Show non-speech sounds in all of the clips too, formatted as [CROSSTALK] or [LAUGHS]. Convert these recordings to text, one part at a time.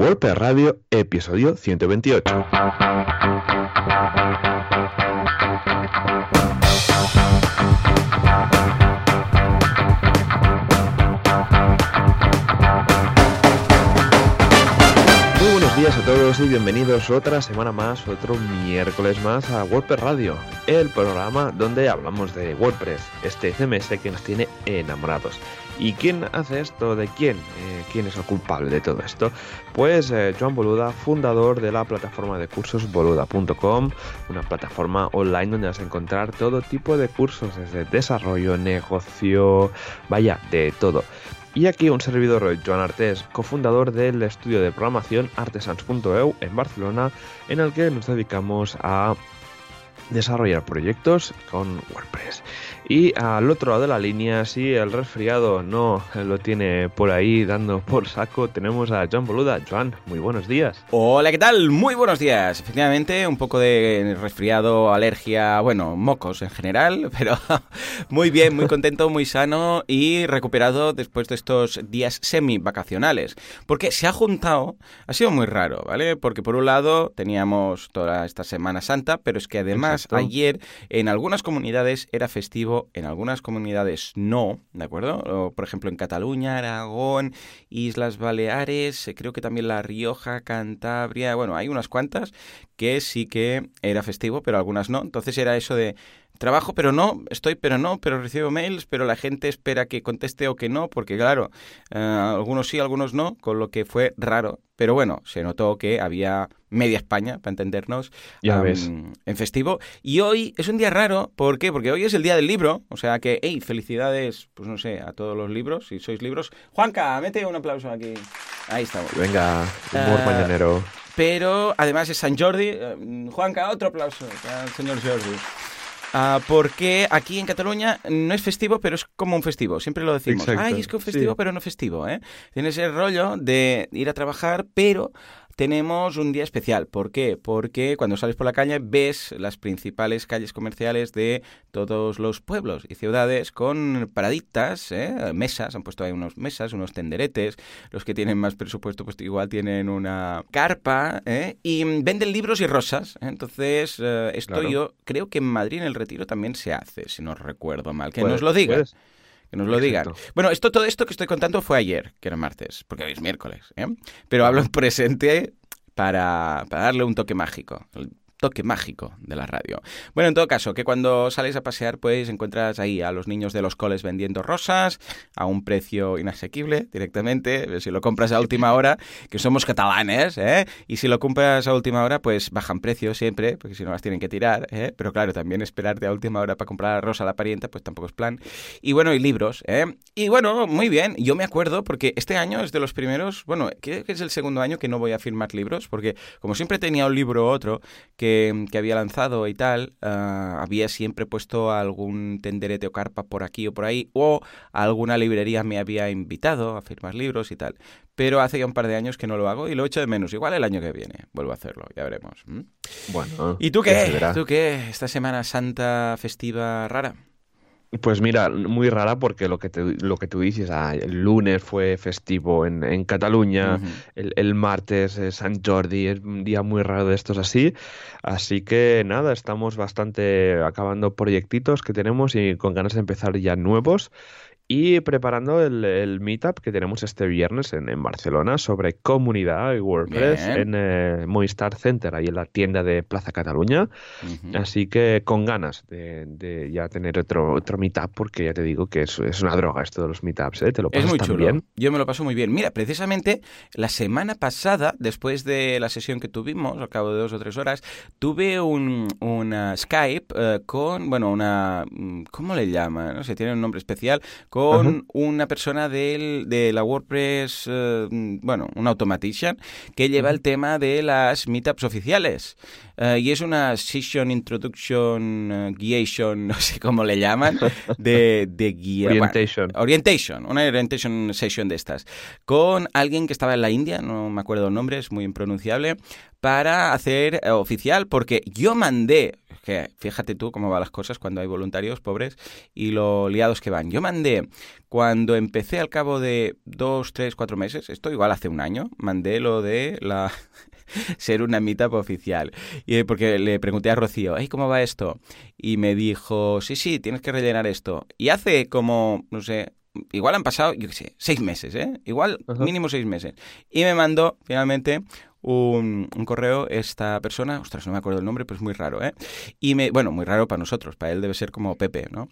WordPress Radio, episodio 128. Muy buenos días a todos y bienvenidos otra semana más, otro miércoles más a WordPress Radio, el programa donde hablamos de WordPress, este CMS que nos tiene enamorados. ¿Y quién hace esto? ¿De quién? Eh, ¿Quién es el culpable de todo esto? Pues eh, Joan Boluda, fundador de la plataforma de cursos boluda.com, una plataforma online donde vas a encontrar todo tipo de cursos, desde desarrollo, negocio, vaya, de todo. Y aquí un servidor, Joan Artés, cofundador del estudio de programación artesans.eu en Barcelona, en el que nos dedicamos a desarrollar proyectos con WordPress. Y al otro lado de la línea, si el resfriado no lo tiene por ahí dando por saco, tenemos a Joan Boluda. Joan, muy buenos días. Hola, ¿qué tal? Muy buenos días. Efectivamente, un poco de resfriado, alergia, bueno, mocos en general, [LAUGHS] pero muy bien, muy contento, muy sano y recuperado después de estos días semi-vacacionales. Porque se ha juntado, ha sido muy raro, ¿vale? Porque por un lado teníamos toda esta Semana Santa, pero es que además Exacto. ayer en algunas comunidades era festivo, en algunas comunidades no, ¿de acuerdo? Por ejemplo, en Cataluña, Aragón, Islas Baleares, eh, creo que también La Rioja, Cantabria, bueno, hay unas cuantas que sí que era festivo, pero algunas no. Entonces era eso de trabajo, pero no, estoy, pero no, pero recibo mails, pero la gente espera que conteste o que no, porque claro, eh, algunos sí, algunos no, con lo que fue raro. Pero bueno, se notó que había media España, para entendernos, Ya ves. en festivo. Y hoy es un día raro, ¿por qué? Porque hoy es el día del libro, o sea que, hey, felicidades, pues no sé, a todos los libros, si sois libros. Juanca, mete un aplauso aquí. Ahí estamos. Venga, humor mañanero. Pero además es San Jordi. Eh, Juanca, otro aplauso al señor Jordi. Ah, porque aquí en Cataluña no es festivo, pero es como un festivo. Siempre lo decimos. Exacto, Ay, es que un festivo, sí. pero no festivo. ¿eh? Tienes el rollo de ir a trabajar, pero tenemos un día especial. ¿Por qué? Porque cuando sales por la calle ves las principales calles comerciales de todos los pueblos y ciudades con paraditas, ¿eh? mesas. Han puesto ahí unos mesas, unos tenderetes. Los que tienen más presupuesto, pues igual tienen una carpa. ¿eh? Y venden libros y rosas. ¿eh? Entonces, eh, esto Claro. yo creo que en Madrid en el Retiro también se hace, si no recuerdo mal. Que nos lo puedes. Que nos lo digan. Bueno, esto, todo esto que estoy contando fue ayer, que era martes, porque hoy es miércoles. ¿eh? Pero hablo en presente para, para darle un toque mágico. El toque mágico de la radio. Bueno, en todo caso, que cuando sales a pasear, pues encuentras ahí a los niños de los coles vendiendo rosas a un precio inasequible directamente. Si lo compras a última hora, que somos catalanes, ¿eh? Y si lo compras a última hora, pues bajan precios siempre, porque si no las tienen que tirar, ¿eh? Pero claro, también esperarte a última hora para comprar la rosa a la parienta, pues tampoco es plan. Y bueno, y libros, ¿eh? Y bueno, muy bien, yo me acuerdo porque este año es de los primeros, bueno, creo que es el segundo año que no voy a firmar libros, porque como siempre tenía un libro u otro que, que había lanzado y tal, ah, había siempre puesto algún tenderete o carpa por aquí o por ahí, o alguna librería me había invitado a firmar libros y tal. Pero hace ya un par de años que no lo hago y lo echo de menos. Igual el año que viene vuelvo a hacerlo, ya veremos. Bueno. ¿Y tú qué? ¿Tú qué? ¿Esta Semana Santa festiva rara? Pues mira, muy rara porque lo que, te- lo que tú dices, ah, el lunes fue festivo en, en Cataluña, el, el martes es San Jordi, es un día muy raro de estos así. Así que nada, estamos bastante acabando proyectitos que tenemos y con ganas de empezar ya nuevos. Y preparando el, el meetup que tenemos este viernes en, en Barcelona sobre comunidad y WordPress Bien. en eh, Movistar Center, ahí en la tienda de Plaza Cataluña. Así que con ganas de, de ya tener otro, otro meetup, porque ya te digo que es, es una droga esto de los meetups, ¿eh? Te lo Es pasas muy tan chulo. bien. Yo me lo paso muy bien. Mira, precisamente la semana pasada, después de la sesión que tuvimos, al cabo de dos o tres horas, tuve un una Skype eh, con, bueno, una, mm, ¿cómo le llaman? No sé, tiene un nombre especial, con Ajá. una persona del, de la WordPress, eh, bueno, un automatician, que lleva el tema de las meetups oficiales. Eh, y es una Session Introduction eh, Guiation, [LAUGHS] no sé cómo le llaman, de, de guía. bueno, Orientation. Orientation, una orientation session de estas, con alguien que estaba en la India, no me acuerdo el nombre, es muy impronunciable, para hacer eh, oficial, porque yo mandé, que fíjate tú cómo van las cosas cuando hay voluntarios pobres y lo liados que van. Yo mandé, cuando empecé al cabo de dos, tres, cuatro meses, esto igual hace un año, mandé lo de la [LAUGHS] ser una meetup oficial. Y porque le pregunté a Rocío, ¿cómo va esto? Y me dijo, sí, sí, tienes que rellenar esto. Y hace como, no sé, igual han pasado, yo qué sé, seis meses, ¿eh? Igual mínimo seis meses. Y me mandó finalmente un, correo esta persona, ostras, no me acuerdo el nombre, pero es muy raro, ¿eh? Y me, bueno, muy raro para nosotros, para él debe ser como Pepe, ¿no?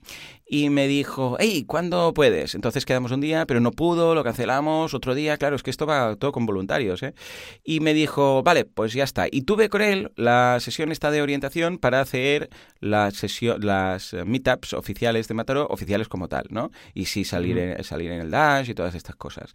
Y me dijo, hey, ¿cuándo puedes? Entonces quedamos un día, pero no pudo, lo cancelamos, otro día, claro, es que esto va todo con voluntarios, ¿eh? Y me dijo, vale, pues ya está. Y tuve con él la sesión esta de orientación para hacer la sesión, las meetups oficiales de Mataró, oficiales como tal, ¿no? Y sí salir, en, salir en el Dash y todas estas cosas.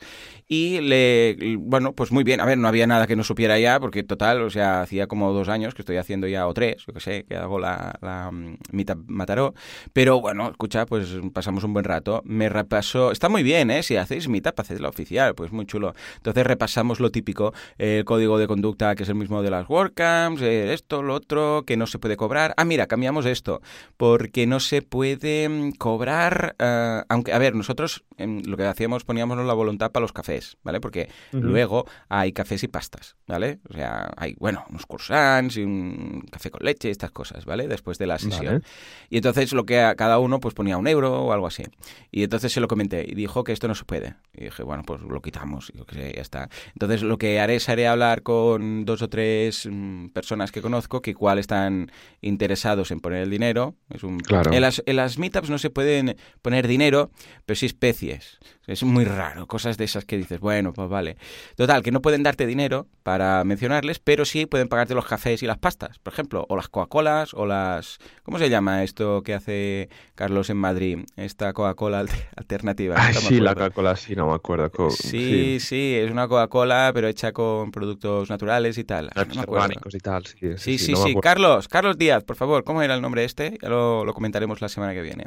Y le, bueno, pues muy bien, a ver, no había nada que no supiera era ya, porque total, o sea, hacía como dos años que estoy haciendo ya, o tres, yo que sé, que hago la, la mm, mitad Mataró. Pero bueno, escucha, pues pasamos un buen rato. Me repasó, está muy bien, ¿eh? Si hacéis mitad, hacéis la oficial, pues muy chulo. Entonces repasamos lo típico, el código de conducta que es el mismo de las WordCamps, esto, lo otro, que no se puede cobrar. Ah, mira, cambiamos esto, porque no se puede mm, cobrar, eh, aunque, a ver, nosotros lo que hacíamos poníamos la voluntad para los cafés, ¿vale? Porque luego hay cafés y pastas, ¿vale? O sea, hay, bueno, unos croissants y un café con leche, estas cosas, ¿vale? Después de la sesión. Y entonces lo que a cada uno pues ponía un euro o algo así. Y entonces se lo comenté y dijo que esto no se puede. Y dije, bueno, pues lo quitamos, y que sé, ya está. Entonces lo que haré es haré hablar con dos o tres mm, personas que conozco que igual están interesados en poner el dinero. Es un... claro. en, las, en las meetups no se pueden poner dinero, pero sí especies. Es muy raro, cosas de esas que dices, bueno, pues vale. Total, que no pueden darte dinero para mencionarles, pero sí pueden pagarte los cafés y las pastas, por ejemplo, o las Coca-Colas, o las... ¿Cómo se llama esto que hace Carlos en Madrid? Esta Coca-Cola alternativa. Ah, sí, la Coca-Cola, sí, no me acuerdo. sí, sí, es una Coca-Cola, pero hecha con productos naturales y tal. No y tal, sí. Sí, sí, sí. Carlos, Carlos Díaz, por favor, ¿cómo era el nombre este? Ya lo, lo comentaremos la semana que viene.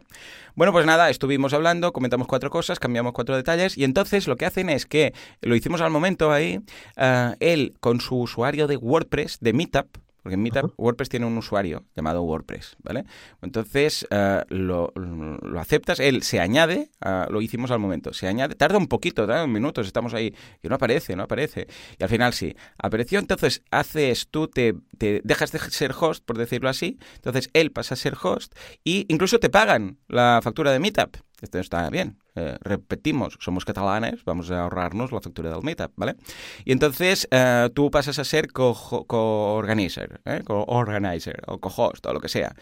Bueno, pues nada, estuvimos hablando, comentamos cuatro cosas, cambiamos cuatro detalles y entonces lo que hacen es que, lo hicimos al momento ahí, eh, él con su usuario de WordPress, de Meetup, porque en Meetup WordPress tiene un usuario llamado WordPress, ¿vale? Entonces eh, lo, aceptas, él se añade, lo hicimos al momento, se añade, tarda un poquito, un minutos, estamos ahí, y no aparece, no aparece. Y al final sí, apareció, entonces haces tú, te, te dejas de ser host, por decirlo así, entonces él pasa a ser host y incluso te pagan la factura de Meetup. Esto está bien. Eh, repetimos, somos catalanes, vamos a ahorrarnos la factura del meetup, ¿vale? Y entonces eh, tú pasas a ser co-organizer, co ¿eh? co-organizer o co-host o lo que sea.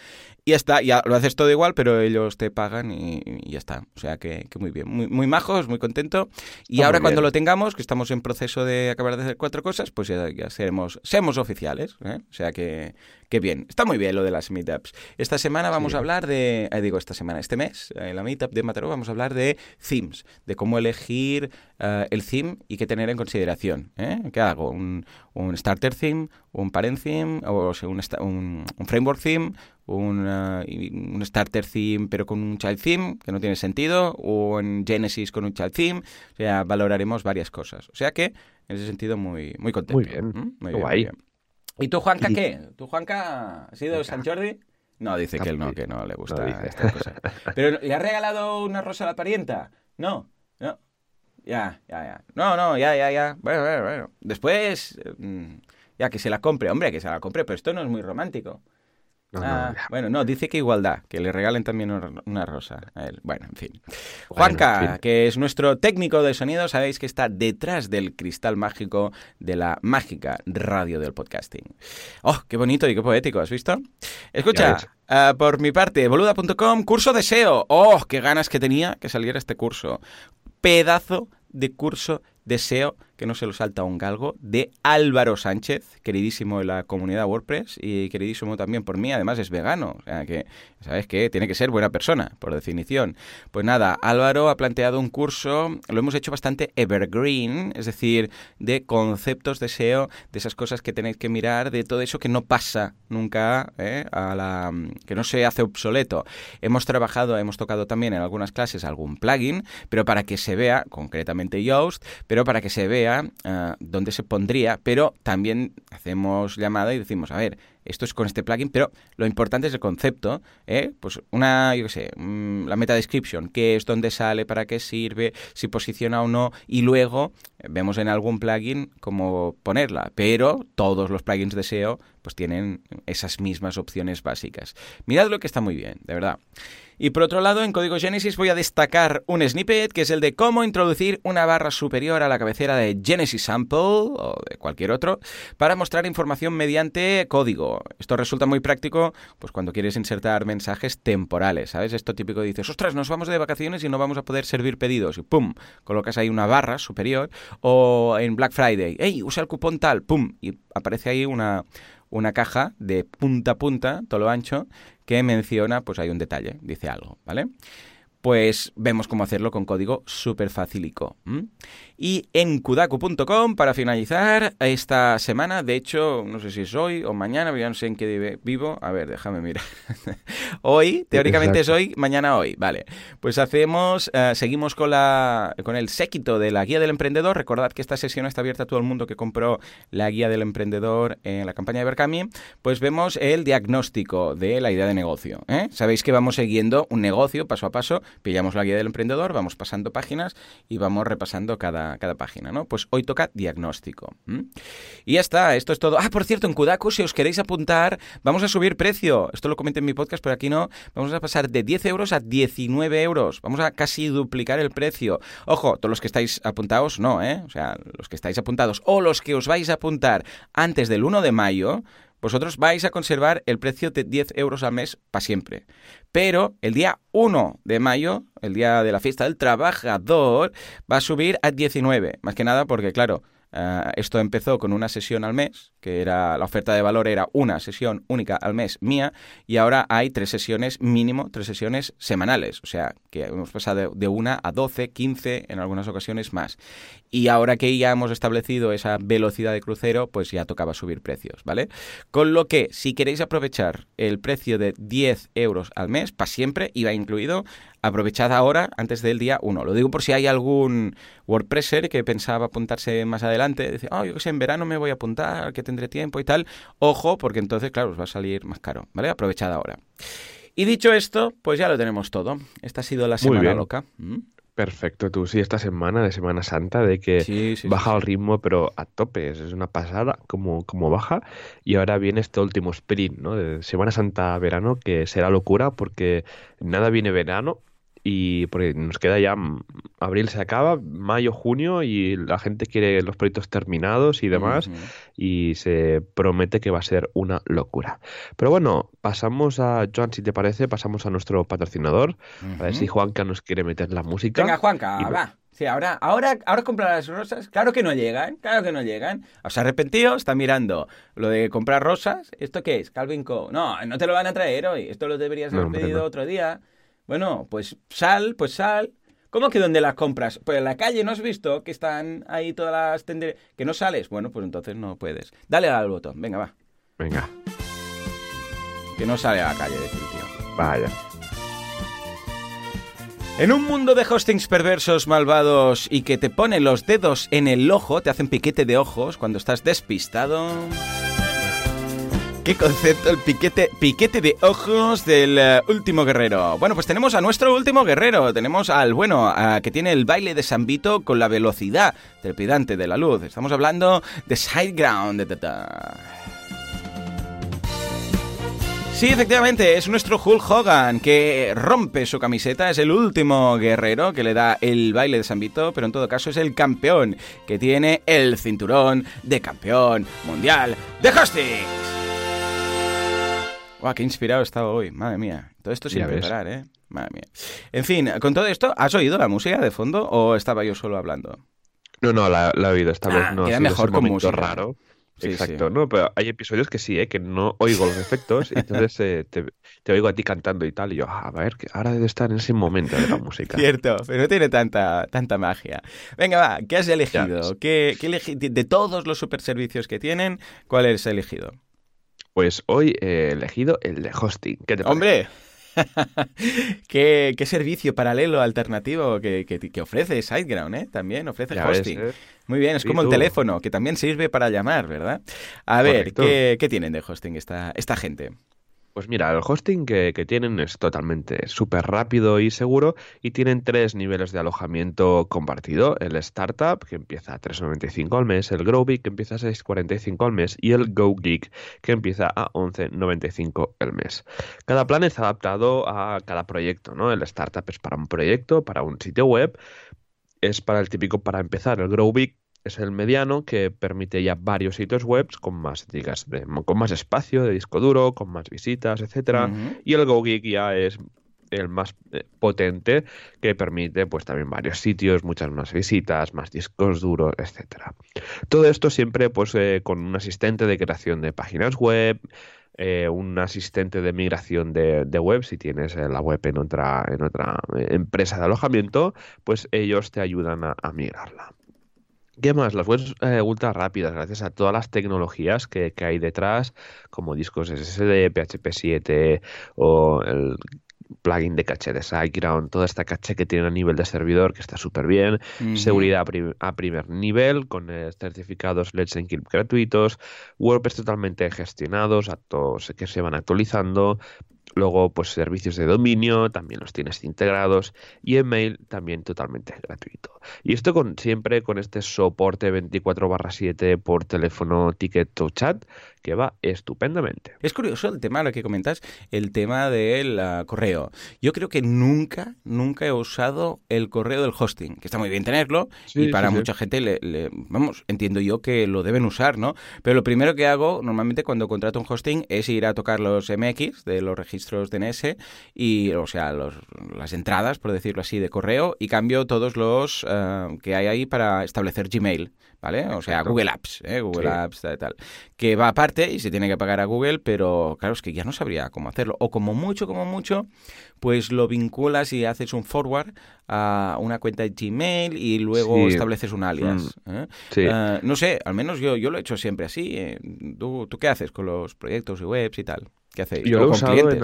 Y ya está, ya lo haces todo igual, pero ellos te pagan y, ya está. O sea que, muy bien, muy, muy, majos, muy contento. Y ahora cuando lo tengamos, que estamos en proceso de acabar de hacer cuatro cosas, pues ya, ya seremos, seremos oficiales. O sea que, que bien, está muy bien lo de las meetups. Esta semana vamos a hablar de, digo esta semana, este mes, en la meetup de Mataró vamos a hablar de themes, de cómo elegir eh, el theme y qué tener en consideración. ¿eh? ¿Qué hago? ¿Un, starter theme? ¿Un parent theme? ¿O un, framework theme? Un, eh, un, starter theme pero con un child theme, que no tiene sentido, o en Genesis con un child theme. O sea, valoraremos varias cosas. O sea que, en ese sentido, muy, muy contento. Muy bien. ¿Mm? Muy guay. ¿Y tú, Juanca, qué? ¿Tú, Juanca, has sido de San Jordi? No, dice que él no, que no le gusta esta cosa. Pero ¿le ha regalado una rosa a la parienta? No, no. Ya, ya, ya. No, no, ya, ya, ya. Bueno, bueno, bueno. Después, mm, ya que se la compre. Hombre, que se la compre, pero esto no es muy romántico. Ah, bueno, no, dice que igualdad, que le regalen también una rosa a él. Bueno, en fin. Juanca, que es nuestro técnico de sonido, sabéis que está detrás del cristal mágico de la mágica radio del podcasting. ¡Oh, qué bonito y qué poético! ¿Has visto? Escucha, ah, por mi parte, boluda.com, curso de SEO. ¡Oh, qué ganas que tenía que saliera este curso! Pedazo de curso de SEO que no se lo salta un galgo, de Álvaro Sánchez, queridísimo en la comunidad WordPress y queridísimo también por mí, además es vegano, o sea que, ¿sabes qué? Tiene que ser buena persona, por definición. Pues nada, Álvaro ha planteado un curso, lo hemos hecho bastante evergreen, es decir, de conceptos de SEO, de esas cosas que tenéis que mirar, de todo eso que no pasa nunca, ¿eh? a la, que no se hace obsoleto. Hemos trabajado, hemos tocado también en algunas clases algún plugin, pero para que se vea, concretamente Yoast, para que se vea eh, dónde se pondría, pero también hacemos llamada y decimos, a ver, esto es con este plugin, pero lo importante es el concepto, ¿eh? Pues una, yo qué sé, mm, la meta description, qué es, dónde sale, para qué sirve, si posiciona o no, y luego eh, vemos en algún plugin cómo ponerla, pero todos los plugins de SEO pues tienen esas mismas opciones básicas. Mirad lo que está muy bien, de verdad. Y por otro lado, en Código Genesis voy a destacar un snippet que es el de cómo introducir una barra superior a la cabecera de Genesis Sample o de cualquier otro para mostrar información mediante código. Esto resulta muy práctico pues cuando quieres insertar mensajes temporales, ¿sabes? Esto típico dices, ostras, nos vamos de vacaciones y no vamos a poder servir pedidos y pum, colocas ahí una barra superior o en Black Friday, hey, usa el cupón tal, pum, y aparece ahí una una caja de punta a punta, todo lo ancho, que menciona, pues hay un detalle, dice algo, ¿vale? Pues vemos cómo hacerlo con código súper facilico. Y en kudaku.com, para finalizar esta semana, de hecho, no sé si es hoy o mañana, ya no sé en qué vivo. A ver, déjame mirar. [LAUGHS] hoy, teóricamente es hoy, mañana hoy. Vale. Pues hacemos, eh, seguimos con, la, con el séquito de la guía del emprendedor. Recordad que esta sesión está abierta a todo el mundo que compró la guía del emprendedor en la campaña de Berkami. Pues vemos el diagnóstico de la idea de negocio. ¿eh? Sabéis que vamos siguiendo un negocio paso a paso. Pillamos la guía del emprendedor, vamos pasando páginas y vamos repasando cada cada, página, ¿no? Pues hoy toca diagnóstico. Y ya está, esto es todo. Ah, por cierto, en Kudaku, si os queréis apuntar, vamos a subir precio. Esto lo comenté en mi podcast, pero aquí no. Vamos a pasar de 10 euros a 19 euros. Vamos a casi duplicar el precio. Ojo, todos los que estáis apuntados, no, ¿eh? O sea, los que estáis apuntados o los que os vais a apuntar antes del 1 de mayo, vosotros vais a conservar el precio de 10 euros al mes para siempre. Pero el día 1 de mayo, el día de la fiesta del trabajador, va a subir a 19. Más que nada porque, claro, eh, esto empezó con una sesión al mes, que era la oferta de valor era una sesión única al mes mía, y ahora hay tres sesiones mínimo, tres sesiones semanales. O sea, que hemos pasado de una a 12, 15, en algunas ocasiones más. Y ahora que ya hemos establecido esa velocidad de crucero, pues ya tocaba subir precios, ¿vale? Con lo que, si queréis aprovechar el precio de 10 euros al mes, para siempre, iba incluido, aprovechad ahora antes del día 1. Lo digo por si hay algún WordPresser que pensaba apuntarse más adelante. Dice, oh, yo que sé, en verano me voy a apuntar, que tendré tiempo y tal. Ojo, porque entonces, claro, os va a salir más caro, ¿vale? Aprovechad ahora. Y dicho esto, pues ya lo tenemos todo. Esta ha sido la semana loca. ¿Mm? Perfecto, tú sí, esta semana de Semana Santa, de que baja el ritmo, pero a tope, es una pasada como, como baja. Y ahora viene este último sprint, ¿no? De Semana Santa-verano, que será locura porque nada viene verano, y porque nos queda ya mm, abril se acaba, mayo, junio y la gente quiere los proyectos terminados y demás y se promete que va a ser una locura. Pero bueno, pasamos a Joan, si te parece, pasamos a nuestro patrocinador, a ver si Juanca nos quiere meter la música. Venga, Juanca, va. Sí, ahora, ahora, ahora comprar las rosas, claro que no llegan, claro que no llegan. ¿Os arrepentido? Está mirando lo de comprar rosas. ¿Esto qué es? Calvin Co. No, no te lo van a traer hoy. Esto lo deberías haber pedido otro día. Bueno, pues sal, pues sal. ¿Cómo que dónde las compras? Pues en la calle, ¿no has visto que están ahí todas las tenderías? ¿Que no sales? Bueno, pues entonces no puedes. Dale al botón, venga, va. Venga. Que no sale a la calle, decir tío. Vaya. En un mundo de hostings perversos, malvados y que te ponen los dedos en el ojo, te hacen piquete de ojos cuando estás despistado. ¿Qué concepto? El piquete, piquete de ojos del eh, último guerrero. Bueno, pues tenemos a nuestro último guerrero. Tenemos al bueno, que tiene el baile de San Vito con la velocidad trepidante de la luz. Estamos hablando de Sideground. Sí, efectivamente, es nuestro Hulk Hogan que rompe su camiseta, es el último guerrero que le da el baile de San Vito, pero en todo caso es el campeón que tiene el cinturón de campeón mundial de hostings. ¡Guau, qué inspirado estaba hoy! Madre mía. Todo esto sin preparar, ¿eh? Madre mía. En fin, con todo esto, ¿has oído la música de fondo o estaba yo solo hablando? No, no, la, he oído. Esta vez ah, no. Queda mejor con música. raro. Exacto, ¿no? Pero hay episodios que sí, ¿eh? que no oigo los efectos y entonces eh, te, oigo a ti cantando y tal. Y yo, ah, a ver, que ahora debe estar en ese momento de la música. Cierto, pero no tiene tanta, tanta magia. Venga, va, ¿qué has elegido? ¿Qué, qué de todos los super servicios que tienen, cuál has elegido? Pues hoy he elegido el de hosting. ¿Qué te ¡Hombre! [LAUGHS] ¿Qué, servicio paralelo, alternativo que, que, ofrece SiteGround, ¿eh? También ofrece hosting. ¿eh? Muy bien, es como el teléfono, que también sirve para llamar, ¿verdad? A ver, ¿qué, ¿qué, tienen de hosting esta, esta gente? Pues mira, el hosting que, tienen es totalmente súper rápido y seguro y tienen tres niveles de alojamiento compartido. El Startup, que empieza a 3,95 al mes, el Growbig, que empieza a 6,45 al mes y el GoGeek, que empieza a 11,95 al mes. Cada plan es adaptado a cada proyecto, ¿no? El Startup es para un proyecto, para un sitio web, es para el típico para empezar. El Growbig es el mediano que permite ya varios sitios web con más, digas, con más espacio de disco duro, con más visitas, etcétera. Y el GoGeek ya es el más eh, potente que permite pues también varios sitios, muchas más visitas, más discos duros, etcétera. Todo esto siempre pues eh, con un asistente de creación de páginas web, eh, un asistente de migración de, web, si tienes la web en otra, en otra empresa de alojamiento, pues ellos te ayudan a migrarla. ¿Qué más? Las webs eh, ultra rápidas, gracias a todas las tecnologías que, hay detrás, como discos SSD, PHP 7 o el plugin de caché de SiteGround, toda esta caché que tiene a nivel de servidor que está súper bien, seguridad a, primer nivel con eh, certificados Let's Encrypt gratuitos, WordPress totalmente gestionados, a todos que se van actualizando, Luego, pues servicios de dominio, también los tienes integrados. Y email también totalmente gratuito. Y esto con, siempre con este soporte 24 7 por teléfono, ticket o chat, que va estupendamente. Es curioso el tema, lo que comentas, el tema del ah, correo. Yo creo que nunca, nunca he usado el correo del hosting, que está muy bien tenerlo y para mucha gente, le, vamos, entiendo yo que lo deben usar, ¿no? Pero lo primero que hago normalmente cuando contrato un hosting es ir a tocar los MX de los registros registros DNS y, o sea, los, las entradas, por decirlo así, de correo y cambio todos los eh, que hay ahí para establecer Gmail, ¿vale? O sea, Google Apps, ¿eh? Google Apps, tal, tal. Que va aparte y se tiene que pagar a Google, pero claro, es que ya no sabría cómo hacerlo. O como mucho, como mucho, pues lo vinculas y haces un forward a una cuenta de Gmail y luego estableces un alias. Mm. ¿eh? no sé, al menos yo, yo lo he hecho siempre así. ¿Tú, ¿Tú qué haces con los proyectos y webs y tal? ¿Qué hacéis? Yo lo, he usado en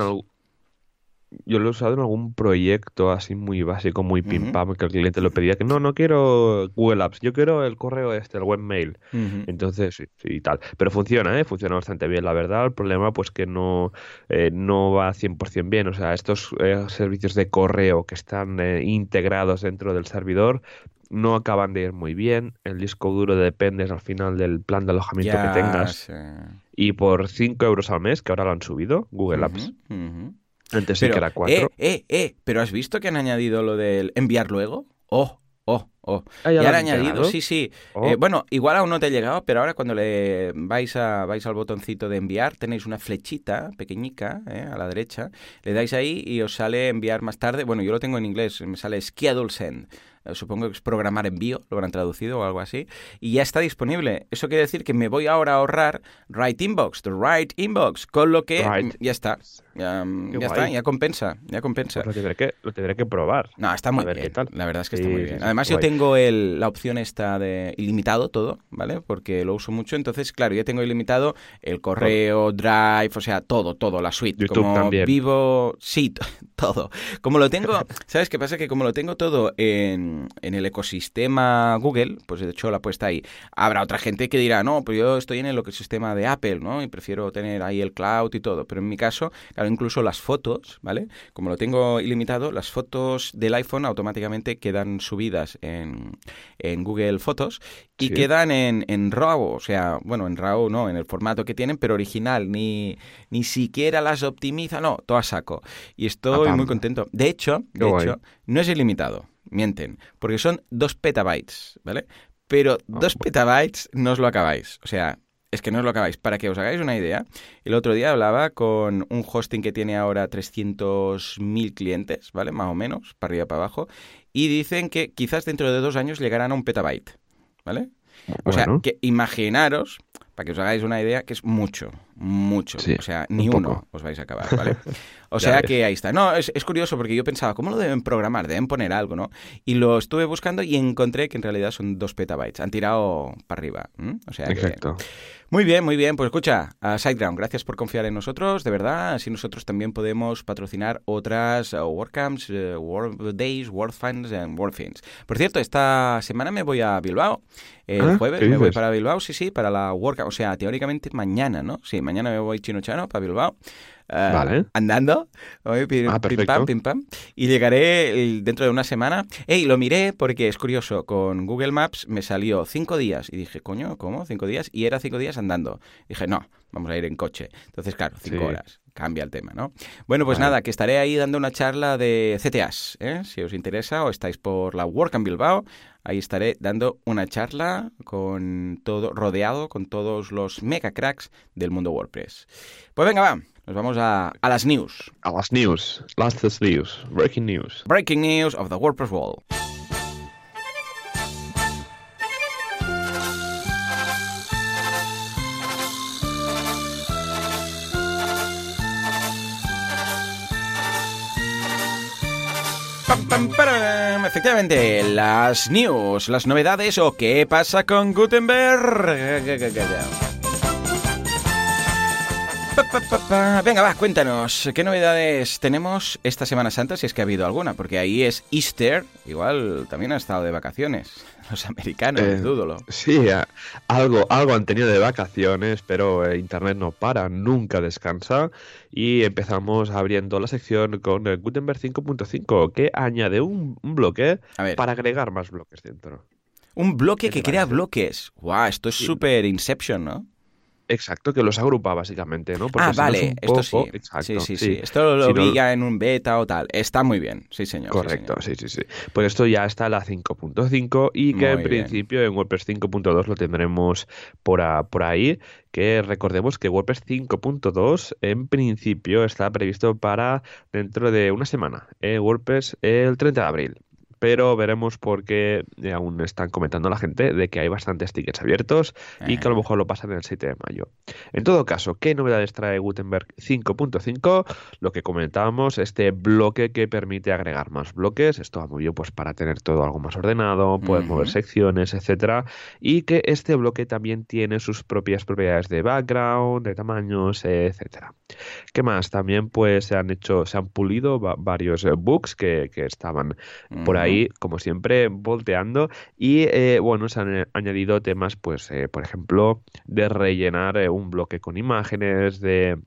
yo lo he usado en algún proyecto así muy básico, muy pim pam, que el cliente lo pedía que no, no quiero Google Apps, yo quiero el correo este, el webmail. Entonces, sí, sí, y tal. Pero funciona, ¿eh? Funciona bastante bien, la verdad. El problema, pues que no, eh, no va 100% bien. O sea, estos eh, servicios de correo que están eh, integrados dentro del servidor no acaban de ir muy bien. El disco duro depende al final del plan de alojamiento que tengas. Y por 5 euros al mes, que ahora lo han subido, Google Apps. Antes sí que era 4. Eh, eh, eh, pero ¿has visto que han añadido lo del enviar luego? Oh, oh, oh. Ah, ya, han añadido, sí, sí. Oh. Eh, bueno, igual aún no te ha llegado, pero ahora cuando le vais a vais al botoncito de enviar, tenéis una flechita pequeñica eh, a la derecha, le dais ahí y os sale enviar más tarde. Bueno, yo lo tengo en inglés, me sale schedule send. Eh, supongo que es programar envío, lo habrán traducido o algo así, y ya está disponible. Eso quiere decir que me voy ahora a ahorrar Write Inbox, the Write Inbox, con lo que ya está. Ya, está, ya compensa, ya compensa. Pues lo, tendré que, lo tendré que probar. No, está muy bien. La verdad es que está muy bien. Además, yo tengo el, la opción esta de ilimitado todo, ¿vale? Porque lo uso mucho. Entonces, claro, yo tengo ilimitado el correo, Drive, o sea, todo, todo, la suite. YouTube como también. Vivo, sí, [LAUGHS] todo. Como lo tengo, [LAUGHS] ¿sabes qué pasa? Que como lo tengo todo en en, el ecosistema Google, pues de hecho la puesta ahí. Habrá otra gente que dirá, no, pues yo estoy en el ecosistema de Apple, ¿no? Y prefiero tener ahí el cloud y todo. Pero en mi caso, claro, incluso las fotos, ¿vale? Como lo tengo ilimitado, las fotos del iPhone automáticamente quedan subidas en, Google Fotos y quedan en, en RAW, o sea, bueno, en RAW no, en el formato que tienen, pero original, ni, ni siquiera las optimiza, no, todo a saco. Y estoy muy contento. De hecho, de hecho, no es ilimitado mienten, porque son dos petabytes, ¿vale? Pero ah, dos petabytes no os lo acabáis. O sea, es que no os lo acabáis. Para que os hagáis una idea, el otro día hablaba con un hosting que tiene ahora 300.000 clientes, ¿vale? Más o menos, para arriba para abajo, y dicen que quizás dentro de dos años llegarán a un petabyte, ¿vale? O sea, que imaginaros, para que os hagáis una idea, que es mucho, mucho. o sea, ni uno os vais a acabar, ¿vale? [LAUGHS] O sea que ahí está. No, es, curioso porque yo pensaba, ¿cómo lo deben programar? Deben poner algo, ¿no? Y lo estuve buscando y encontré que en realidad son dos petabytes. Han tirado para arriba. O sea Exacto. Muy bien, muy bien. Pues escucha, a SiteGround, gracias por confiar en nosotros, de verdad. Así nosotros también podemos patrocinar otras uh, WordCamps, uh, Word Days, WordFans y WordFins. Por cierto, esta semana me voy a Bilbao. El Ah, jueves ¿qué me voy para Bilbao, sí, sí, para la WordCamp. O sea, teóricamente mañana, ¿no? Sí, mañana me voy chino-chano para Bilbao. Eh, Vale. Andando, voy pim, Ah, pim, pam, pim, pam, y llegaré dentro de una semana. Ey, lo miré porque es curioso, con Google Maps me salió cinco días y dije, coño, ¿cómo? ¿Cinco días? Y era cinco días andando. Dije, no, vamos a ir en coche. Entonces, claro, cinco Sí. horas. Cambia el tema, ¿no? Bueno, pues Vale. nada, que estaré ahí dando una charla de CTAs, ¿eh? Si os interesa o estáis por la WordCamp Bilbao, ahí estaré dando una charla con todo, rodeado con todos los mega cracks del mundo WordPress. Pues venga, va, nos vamos a, a las news. A las news, latest news, breaking news. Breaking news of the WordPress world. Efectivamente, las news, las novedades o qué pasa con Gutenberg. Venga, va, cuéntanos, ¿qué novedades tenemos esta Semana Santa, si es que ha habido alguna? Porque ahí es Easter, igual también han estado de vacaciones, [LAUGHS] los americanos, Eh, dúdolo. Sí, algo, algo han tenido de vacaciones, pero eh, Internet no para, nunca descansa. Y empezamos abriendo la sección con el Gutenberg 5.5, que añade un, un bloque para agregar más bloques dentro. un bloque ¿qué que crea bloques. Guau, esto es Sí. súper Inception, ¿no? Exacto, que los agrupa básicamente, ¿no? ah, si no es vale, esto poco- sí. Exacto, sí, sí, sí. Esto lo, Si vi no- ya en un beta o tal. Está muy bien, sí, señor. sí, Correcto, señor. sí, sí, sí. Pues esto ya está la 5.5 y que Muy en bien. principio en WordPress 5.2 lo tendremos por, a- por ahí. Que recordemos que WordPress 5.2 en principio está previsto para dentro de una semana. eh, WordPress el 30 de abril. Pero veremos porque eh, aún están comentando la gente de que hay bastantes tickets abiertos y que a lo Eh. mejor lo pasan el 7 de mayo. En todo caso, ¿qué novedades trae Gutenberg 5.5? Lo que comentábamos, este bloque que permite agregar más bloques. Esto va muy bien pues, para tener todo algo más ordenado, poder mover secciones, etcétera. Y que este bloque también tiene sus propias propiedades de background, de tamaños, etcétera. ¿Qué más? También pues se han hecho, se han pulido va- varios eh, bugs que, que estaban por ahí, como siempre, volteando. Y eh, bueno, se han eh, añadido temas, pues, eh, por ejemplo, de rellenar un bloque con imágenes, de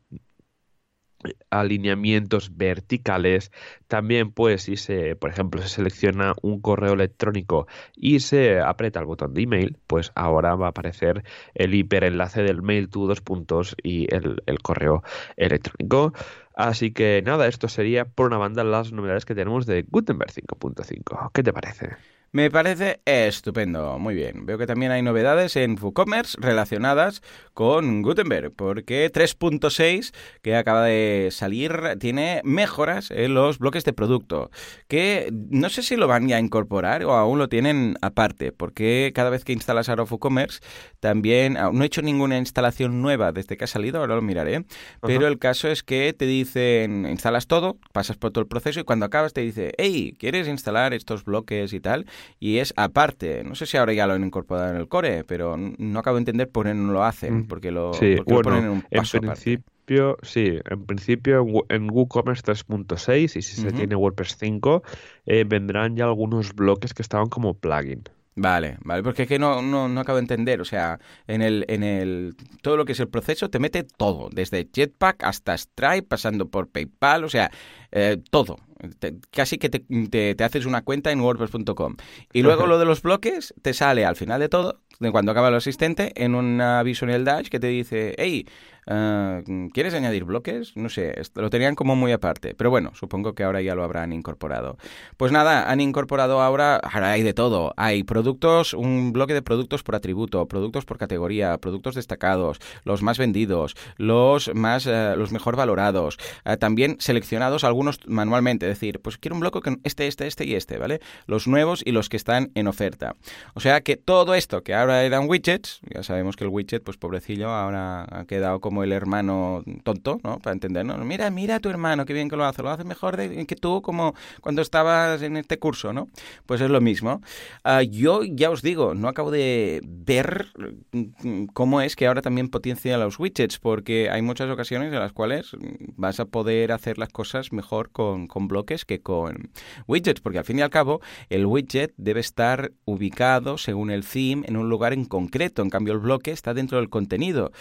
alineamientos verticales. También, pues, si se, por ejemplo, se selecciona un correo electrónico y se aprieta el botón de email, pues ahora va a aparecer el hiperenlace del mail to dos puntos y el, el correo electrónico. Así que nada, esto sería por una banda las novedades que tenemos de Gutenberg 5.5. ¿Qué te parece? Me parece estupendo, muy bien. Veo que también hay novedades en WooCommerce relacionadas con Gutenberg, porque 3.6, que acaba de salir, tiene mejoras en los bloques de producto, que no sé si lo van a incorporar o aún lo tienen aparte, porque cada vez que instalas ahora WooCommerce, también, aún no he hecho ninguna instalación nueva desde que ha salido, ahora lo miraré, pero el caso es que te dicen, instalas todo, pasas por todo el proceso y cuando acabas te dice, hey, ¿quieres instalar estos bloques y tal? Y es aparte. No sé si ahora ya lo han incorporado en el core, pero no acabo de entender por qué no lo hacen, Mm, porque lo, Sí, porque lo bueno, ponen en un en paso aparte. principio, sí, en principio en Wo- en WooCommerce 3.6 y si se tiene WordPress 5, eh, vendrán ya algunos bloques que estaban como plugin. Vale, vale, porque es que no, no, no acabo de entender. O sea, en el, en el todo lo que es el proceso te mete todo, desde Jetpack hasta Stripe, pasando por PayPal, o sea, eh, todo. Te- casi que te, te- te haces una cuenta en WordPress.com. Y luego [LAUGHS] lo de los bloques te sale al final de todo, de cuando acaba el asistente, en un aviso en el dash que te dice, hey, eh, ¿quieres añadir bloques? No sé, lo tenían como muy aparte. Pero bueno, supongo que ahora ya lo habrán incorporado. Pues nada, han incorporado ahora, ahora hay de todo. Hay productos, un bloque de productos por atributo, productos por categoría, productos destacados, los más vendidos, los más, eh, los mejor valorados. Eh, también seleccionados algunos manualmente, es decir, pues quiero un bloque con este, este, este y este, ¿vale? Los nuevos y los que están en oferta. O sea que todo esto que ahora eran widgets, ya sabemos que el widget, pues pobrecillo, ahora ha quedado como como el hermano tonto, ¿no? Para entendernos. Mira, mira a tu hermano, qué bien que lo hace, lo hace mejor que tú como cuando estabas en este curso, ¿no? Pues es lo mismo. Ah, yo ya os digo, no acabo de ver mm, cómo es que ahora también potencia los widgets, porque hay muchas ocasiones en las cuales vas a poder hacer las cosas mejor con, con bloques que con widgets, porque al fin y al cabo el widget debe estar ubicado según el theme en un lugar en concreto, en cambio el bloque está dentro del contenido.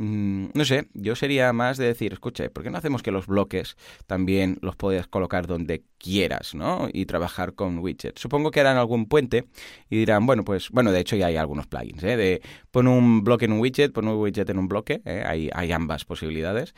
Mm, no sé, yo sería más de decir, escucha, ¿por qué no hacemos que los bloques también los puedas colocar donde quieras, ¿no? Y trabajar con widgets. Supongo que harán algún puente y dirán, bueno, pues, bueno, de hecho ya hay algunos plugins, ¿eh? De pon un bloque en un widget, pon un widget en un bloque, ¿eh? hay, hay ambas posibilidades.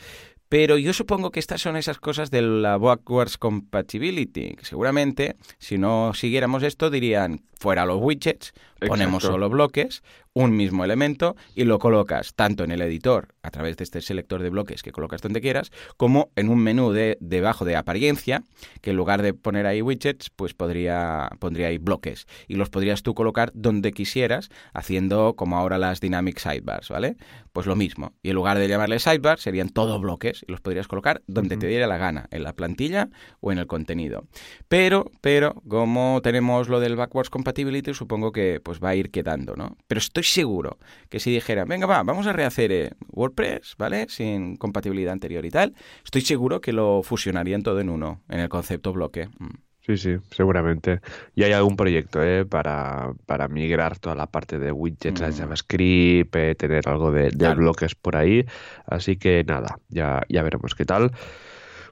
Pero yo supongo que estas son esas cosas de la backwards compatibility. Que seguramente, si no siguiéramos esto, dirían fuera los widgets, ponemos solo bloques, un mismo elemento y lo colocas tanto en el editor a través de este selector de bloques que colocas donde quieras, como en un menú de debajo de apariencia, que en lugar de poner ahí widgets, pues podría pondría ahí bloques y los podrías tú colocar donde quisieras, haciendo como ahora las dynamic sidebars, ¿vale? Pues lo mismo. Y en lugar de llamarle sidebar, serían todo bloques y los podrías colocar donde te diera la gana, en la plantilla o en el contenido. Pero, pero, como tenemos lo del backwards compatibility, supongo que pues va a ir quedando, ¿no? Pero estoy seguro que si dijera, venga, va, vamos a rehacer eh, WordPress, ¿vale? Sin compatibilidad anterior y tal, estoy seguro que lo fusionarían todo en uno, en el concepto bloque. Mm. Sí, sí, seguramente. Y hay algún proyecto ¿eh? para, para migrar toda la parte de widgets a mm. JavaScript, eh, tener algo de, bloques por ahí. Así que nada, ya, ya veremos qué tal.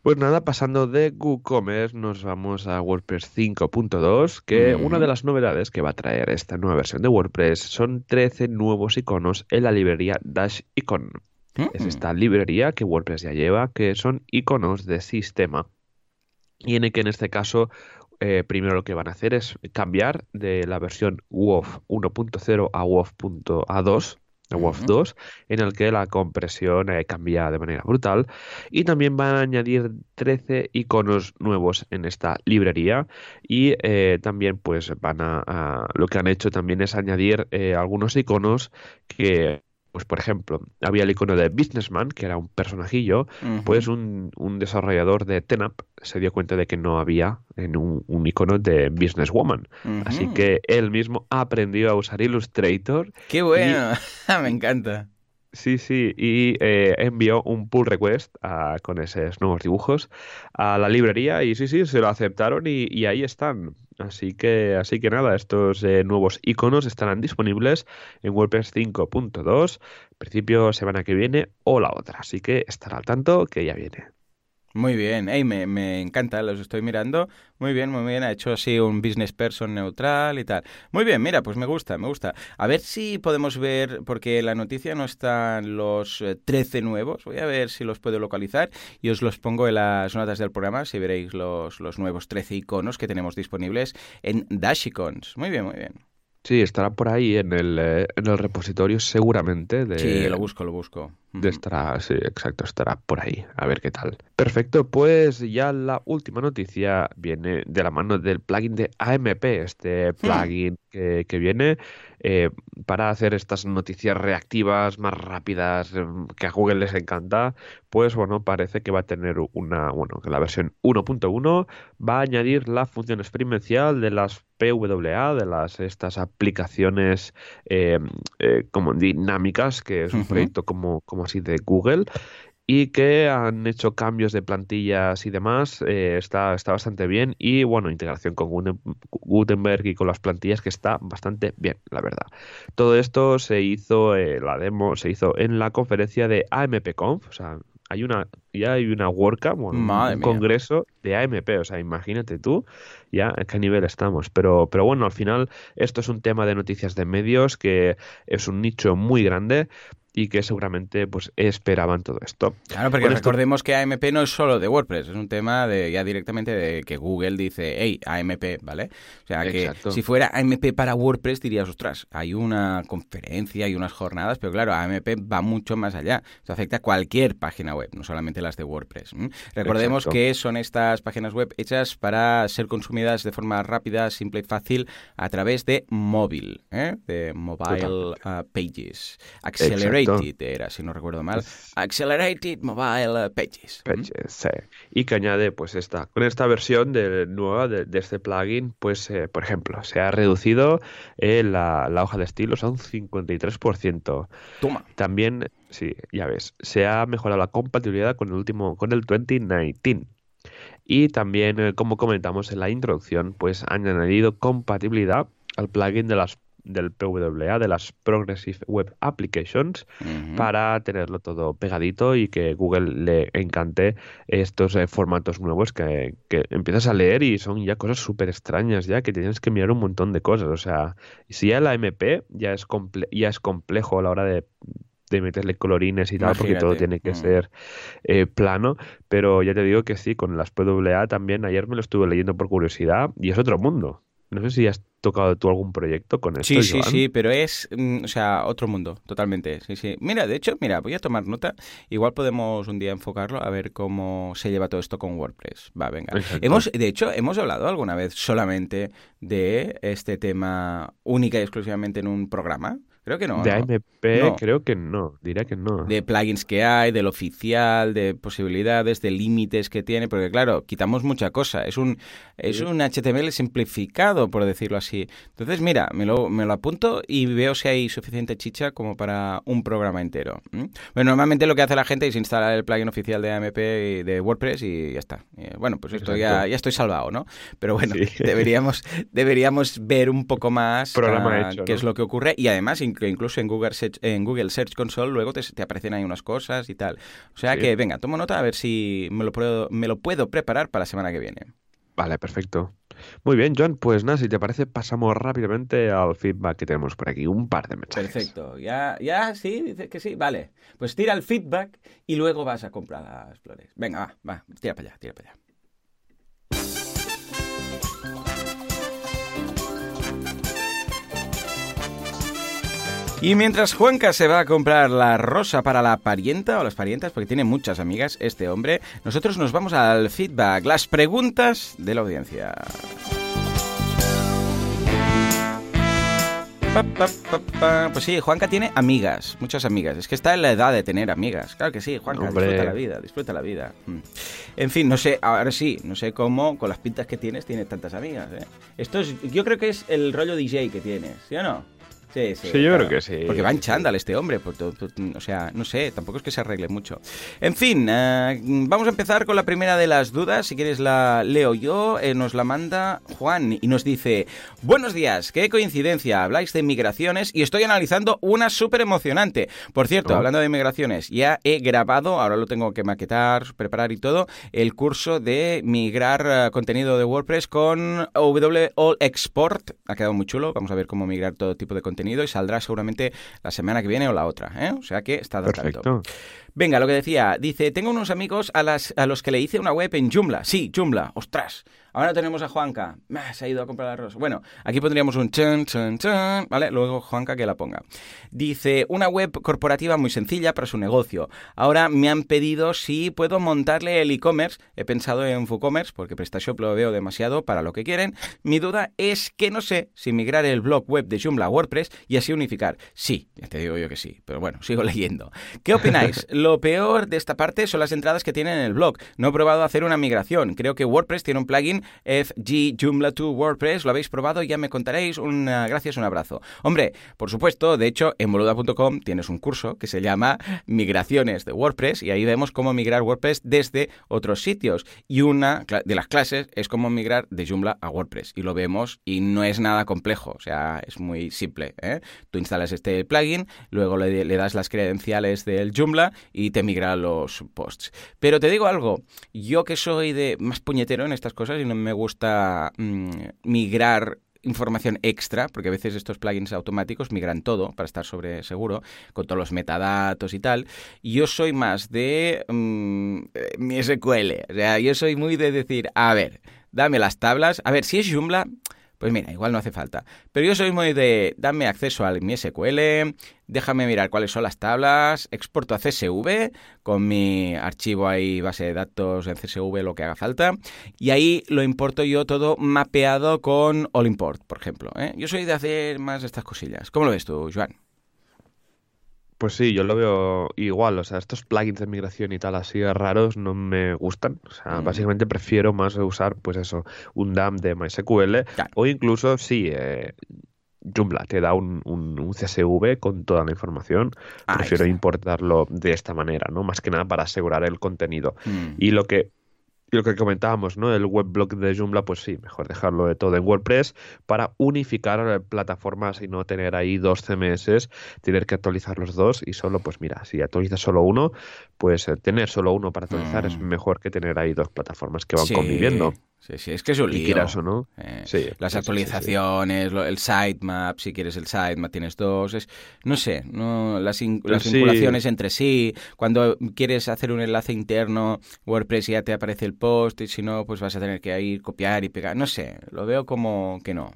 Pues nada, pasando de WooCommerce nos vamos a WordPress 5.2, que una de las novedades que va a traer esta nueva versión de WordPress son 13 nuevos iconos en la librería Dash Icon. Es esta librería que WordPress ya lleva, que son iconos de sistema. Y en el que en este caso eh, primero lo que van a hacer es cambiar de la versión WOF 1.0 a WOF 2 WOF 2, en el que la compresión eh, cambia de manera brutal. Y también van a añadir 13 iconos nuevos en esta librería. Y eh, también, pues, van a, Lo que han hecho también es añadir eh, algunos iconos que pues por ejemplo, había el icono de Businessman, que era un personajillo, pues un, desarrollador de Tenap se dio cuenta de que no había en un, icono de Businesswoman. Así que él mismo aprendió a usar Illustrator. ¡Qué bueno! [LAUGHS] Me encanta. Sí, sí, y eh, envió un pull request con esos nuevos dibujos a la librería y sí, sí, se lo aceptaron y, ahí están. Así que, así que nada, estos eh, nuevos iconos estarán disponibles en WordPress 5.2, principio semana que viene o la otra, así que estar al tanto que ya viene. Muy bien, me, me, encanta, los estoy mirando. Muy bien, muy bien, ha hecho así un business person neutral y tal. Muy bien, mira, pues me gusta, me gusta. A ver si podemos ver, porque la noticia no están los 13 eh, nuevos, voy a ver si los puedo localizar y os los pongo en las notas del programa, si veréis los, los nuevos 13 iconos que tenemos disponibles en Dashicons. Muy bien, muy bien. Sí, estará por ahí en el, eh, en el repositorio seguramente. De, sí, lo busco, lo busco. De estará, sí, exacto, estará por ahí. A ver qué tal. Perfecto, pues ya la última noticia viene de la mano del plugin de AMP, este hmm. plugin que, que, viene eh, para hacer estas noticias reactivas más rápidas em, que a Google les encanta, pues bueno, parece que va a tener una, bueno, que la versión 1.1 va a añadir la función experiencial de las PWA, de las estas aplicaciones em, eh, como dinámicas, que es un proyecto como, como así de Google y que han hecho cambios de plantillas y demás, eh, está, está bastante bien y bueno, integración con Gutenberg y con las plantillas que está bastante bien, la verdad. Todo esto se hizo, eh, la demo se hizo en la conferencia de AMPConf, o sea, hay una, ya hay una WordCamp, un congreso de AMP, o sea, imagínate tú ya a qué nivel estamos. Pero, pero bueno, al final esto es un tema de noticias de medios que es un nicho muy grande, y que seguramente pues esperaban todo esto. Claro, porque recordemos que AMP no es solo de WordPress, es un tema de ya directamente de que Google dice, hey, AMP, ¿vale? O sea que si fuera AMP para WordPress dirías, ostras, hay una conferencia, y unas jornadas, pero claro, AMP va mucho más allá. Esto afecta a cualquier página web, no solamente las de WordPress. Recordemos que son estas páginas web hechas para ser consumidas de forma rápida, simple y fácil a través de móvil, ¿eh? de Mobile uh, Pages. Accelerate Accelerated era, si no recuerdo mal. Accelerated Mobile Pages. Pages, sí. Y que añade, pues esta, con esta versión de, nueva de, este plugin, pues, eh, por ejemplo, se ha reducido eh, la, la, hoja de estilos a un 53%. Toma. También, sí, ya ves, se ha mejorado la compatibilidad con el último, con el 2019. Y también, eh, como comentamos en la introducción, pues han añadido compatibilidad al plugin de las del PWA, de las Progressive Web Applications, para tenerlo todo pegadito y que Google le encante estos eh, formatos nuevos que, que, empiezas a leer y son ya cosas súper extrañas ya, que tienes que mirar un montón de cosas. O sea, si ya la MP ya es, ya es complejo a la hora de de meterle colorines y tal, porque todo tiene que mm. ser eh, plano. Pero ya te digo que sí, con las PWA también, ayer me lo estuve leyendo por curiosidad y es otro mundo. No sé si has tocado tú algún proyecto con esto. Sí, sí, sí, pero es, mm, o sea, otro mundo, totalmente. Sí, sí. Mira, de hecho, mira, voy a tomar nota. Igual podemos un día enfocarlo a ver cómo se lleva todo esto con WordPress. Va, venga. Hemos, de hecho, hemos hablado alguna vez solamente de este tema única y exclusivamente en un programa. Creo que no. De AMP creo que no, diría que no. De plugins que hay, del oficial, de posibilidades, de límites que tiene, porque claro, quitamos mucha cosa. Es un, es un HTML simplificado, por decirlo así. Entonces, mira, me lo, me lo apunto y veo si hay suficiente chicha como para un programa entero. Bueno, normalmente lo que hace la gente es instalar el plugin oficial de AMP y de WordPress y ya está. bueno, pues esto ya, ya estoy salvado, ¿no? Pero bueno, deberíamos, deberíamos ver un poco más programa qué es lo que ocurre y además que incluso en Google Search, en Google Search Console luego te, aparecen ahí unas cosas y tal. O sea que, venga, tomo nota a ver si me lo, puedo, me lo puedo preparar para la semana que viene. Vale, perfecto. Muy bien, John, pues nada, si te parece, pasamos rápidamente al feedback que tenemos por aquí. Un par de mensajes. Perfecto. Ya, ya, sí, dices que sí. Vale. Pues tira el feedback y luego vas a comprar las flores. Venga, va, va, tira para allá, tira para allá. Y mientras Juanca se va a comprar la rosa para la parienta o las parientas, porque tiene muchas amigas este hombre, nosotros nos vamos al feedback, las preguntas de la audiencia. Pues sí, Juanca tiene amigas, muchas amigas. Es que está en la edad de tener amigas. Claro que sí, Juanca, disfruta la vida, disfruta la vida. Mm. En fin, no sé, ahora sí, no sé cómo con las pintas que tienes tienes tantas amigas. ¿eh? Esto es, yo creo que es el rollo DJ que tienes, ¿sí o no? Sí, sí. yo creo que sí. Porque va en chándal este hombre. O sea, no sé, tampoco es que se arregle mucho. En fin, eh, vamos a empezar con la primera de las dudas. Si quieres la leo yo. Eh, nos la manda Juan y nos dice: Buenos días, qué coincidencia. Habláis de migraciones y estoy analizando una súper emocionante. Por cierto, oh. hablando de migraciones, ya he grabado, ahora lo tengo que maquetar, preparar y todo, el curso de migrar eh, contenido de WordPress con W All Export. Ha quedado muy chulo. Vamos a ver cómo migrar todo tipo de contenido y saldrá seguramente la semana que viene o la otra. ¿eh? O sea que está Perfecto. Venga, lo que decía, dice, tengo unos amigos a, los que le hice una web en Joomla. Sí, Joomla, ostras. Ahora tenemos a Juanca. Se ha ido a comprar arroz. Bueno, aquí pondríamos un chun, chun, chun, ¿vale? Luego Juanca que la ponga. Dice, una web corporativa muy sencilla para su negocio. Ahora me han pedido si puedo montarle el e-commerce. He pensado en WooCommerce porque PrestaShop lo veo demasiado para lo que quieren. Mi duda es que no sé si migrar el blog web de Joomla a WordPress y así unificar. Sí, ya te digo yo que sí, pero bueno, sigo [LAUGHS] leyendo. ¿Qué opináis? lo [LAUGHS] peor de esta parte son las entradas que tienen en el blog. No he probado hacer una migración. Creo que WordPress tiene un plugin FG Joomla to WordPress. ¿Lo habéis probado? Ya me contaréis. Una, gracias, un abrazo. Hombre, por supuesto, de hecho, en boluda.com tienes un curso que se llama Migraciones de WordPress y ahí vemos cómo migrar WordPress desde otros sitios. Y una de las clases es cómo migrar de Joomla a WordPress. Y lo vemos y no es nada complejo. O sea, es muy simple. ¿eh? Tú instalas este plugin, luego le, le das las credenciales del Joomla y te migra los posts. Pero te digo algo, yo que soy de más puñetero en estas cosas y no me gusta mm, migrar información extra, porque a veces estos plugins automáticos migran todo para estar sobre seguro, con todos los metadatos y tal. Yo soy más de mm, mi SQL. O sea, yo soy muy de decir, a ver, dame las tablas. A ver, si es Joomla, pues mira, igual no hace falta. Pero yo soy muy de, dame acceso a mi SQL, déjame mirar cuáles son las tablas, exporto a CSV con mi archivo ahí, base de datos en CSV, lo que haga falta, y ahí lo importo yo todo mapeado con All Import, por ejemplo. ¿eh? Yo soy de hacer más estas cosillas. ¿Cómo lo ves tú, Joan? Pues sí, yo lo veo igual, o sea, estos plugins de migración y tal así raros no me gustan, o sea, Mm. básicamente prefiero más usar, pues eso, un DAM de MySQL Claro. o incluso, sí, eh, Joomla te da un, un- un CSV con toda la información, prefiero importarlo de esta manera, ¿no? Más que nada para asegurar el contenido. Mm. Y lo que, y lo que comentábamos, ¿no? El weblog de Joomla, pues sí, mejor dejarlo de todo en WordPress para unificar eh, plataformas y no tener ahí dos CMS, tener que actualizar los dos y solo, pues mira, si actualizas solo uno, pues eh, tener solo uno para actualizar es Mm. mejor que tener ahí dos plataformas que van Sí, conviviendo. Sí, sí, es que es un lío. quieras o no. Eh, Sí, las sí, sí, sí, sí. actualizaciones, lo- el sitemap, si quieres el sitemap tienes dos, es, no sé, no las, in- las Sí. vinculaciones entre sí, cuando quieres hacer un enlace interno, WordPress ya te aparece el post y si no, pues vas a tener que ir copiar y pegar, no sé, lo veo como que no.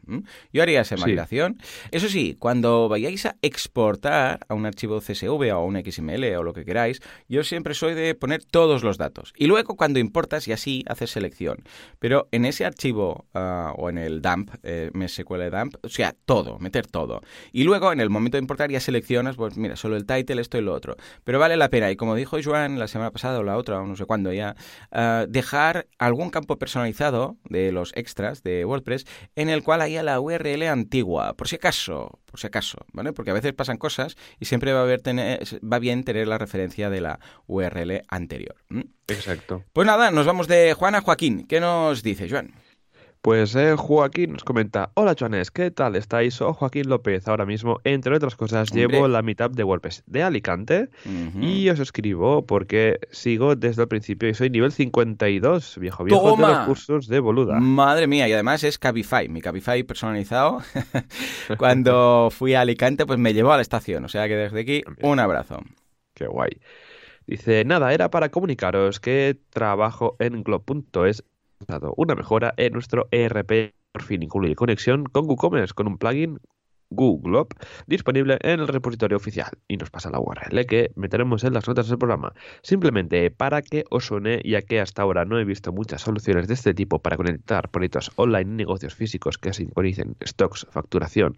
Yo haría esa Sí. migración. Eso sí, cuando vayáis a exportar a un archivo CSV o a un XML o lo que queráis, yo siempre soy de poner todos los datos y luego cuando importas y así haces selección. Pero en ese archivo ah, o en el dump, eh, MSQL dump, o sea, todo, meter todo. Y luego en el momento de importar ya seleccionas, pues mira, solo el title, esto y lo otro. Pero vale la pena. Y como dijo Joan la semana pasada o la otra, o no sé cuándo ya, ah, dejar algún campo personalizado de los extras de WordPress en el cual haya la URL antigua, por si acaso, por si acaso, ¿vale? Porque a veces pasan cosas y siempre va a, haber tener, va bien tener la referencia de la URL anterior. ¿m? Exacto. Pues nada, nos vamos de Juan a Joaquín. ¿Qué nos dice, Joan? Pues eh, Joaquín nos comenta, hola Joanes, ¿qué tal estáis? Soy Joaquín López, ahora mismo, entre otras cosas, Hombre. llevo la meetup de WordPress de Alicante y os escribo porque sigo desde el principio y soy nivel 52, viejo viejo de los cursos de Boluda. Madre mía, y además es Cabify, mi Cabify personalizado. [LAUGHS] Cuando fui a Alicante, pues me llevó a la estación. O sea que desde aquí, un abrazo. Qué guay. Dice, nada, era para comunicaros que trabajo en Glob.es dado una mejora en nuestro ERP. Por fin incluye conexión con WooCommerce con un plugin Google disponible en el repositorio oficial y nos pasa la URL que meteremos en las notas del programa. Simplemente para que os suene, ya que hasta ahora no he visto muchas soluciones de este tipo para conectar proyectos online y negocios físicos que sincronicen stocks, facturación,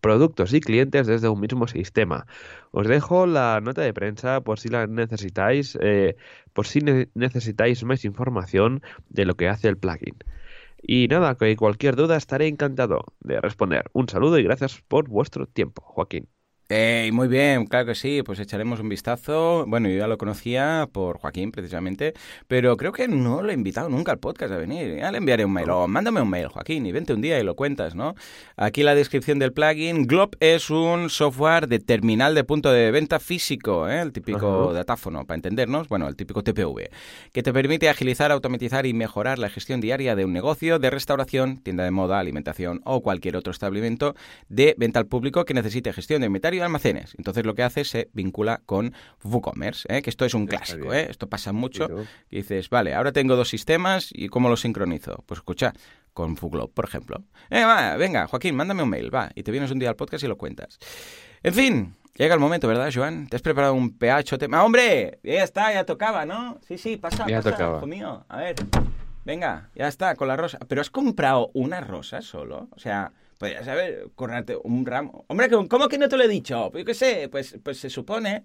productos y clientes desde un mismo sistema. Os dejo la nota de prensa por si la necesitáis, eh, por si ne- necesitáis más información de lo que hace el plugin. Y nada, que cualquier duda estaré encantado de responder. Un saludo y gracias por vuestro tiempo, Joaquín. Ey, muy bien, claro que sí, pues echaremos un vistazo. Bueno, yo ya lo conocía por Joaquín, precisamente, pero creo que no lo he invitado nunca al podcast a venir. Ya le enviaré un mail, o mándame un mail, Joaquín, y vente un día y lo cuentas, ¿no? Aquí la descripción del plugin. Glob es un software de terminal de punto de venta físico, ¿eh? el típico Ajá. datáfono, para entendernos, bueno, el típico TPV, que te permite agilizar, automatizar y mejorar la gestión diaria de un negocio de restauración, tienda de moda, alimentación o cualquier otro establecimiento de venta al público que necesite gestión de inventario y almacenes. Entonces lo que hace se vincula con WooCommerce, ¿eh? que esto es un clásico. ¿eh? esto pasa mucho. Y dices, vale, ahora tengo dos sistemas y ¿cómo los sincronizo? Pues escucha, con Fuglob, por ejemplo. Eh, va, venga, Joaquín, mándame un mail, va, y te vienes un día al podcast y lo cuentas. En fin, llega el momento, ¿verdad, Joan? ¿Te has preparado un PH tema? ¡Ah, hombre! Ya está, ya tocaba, ¿no? Sí, sí, pasa, Ya pasa, tocaba. hijo mío. A ver, venga, ya está, con la rosa. ¿Pero has comprado una rosa solo? O sea, podrías haber correrte un ramo. Hombre, ¿cómo que no te lo he dicho? Pues yo qué sé, pues, pues se supone...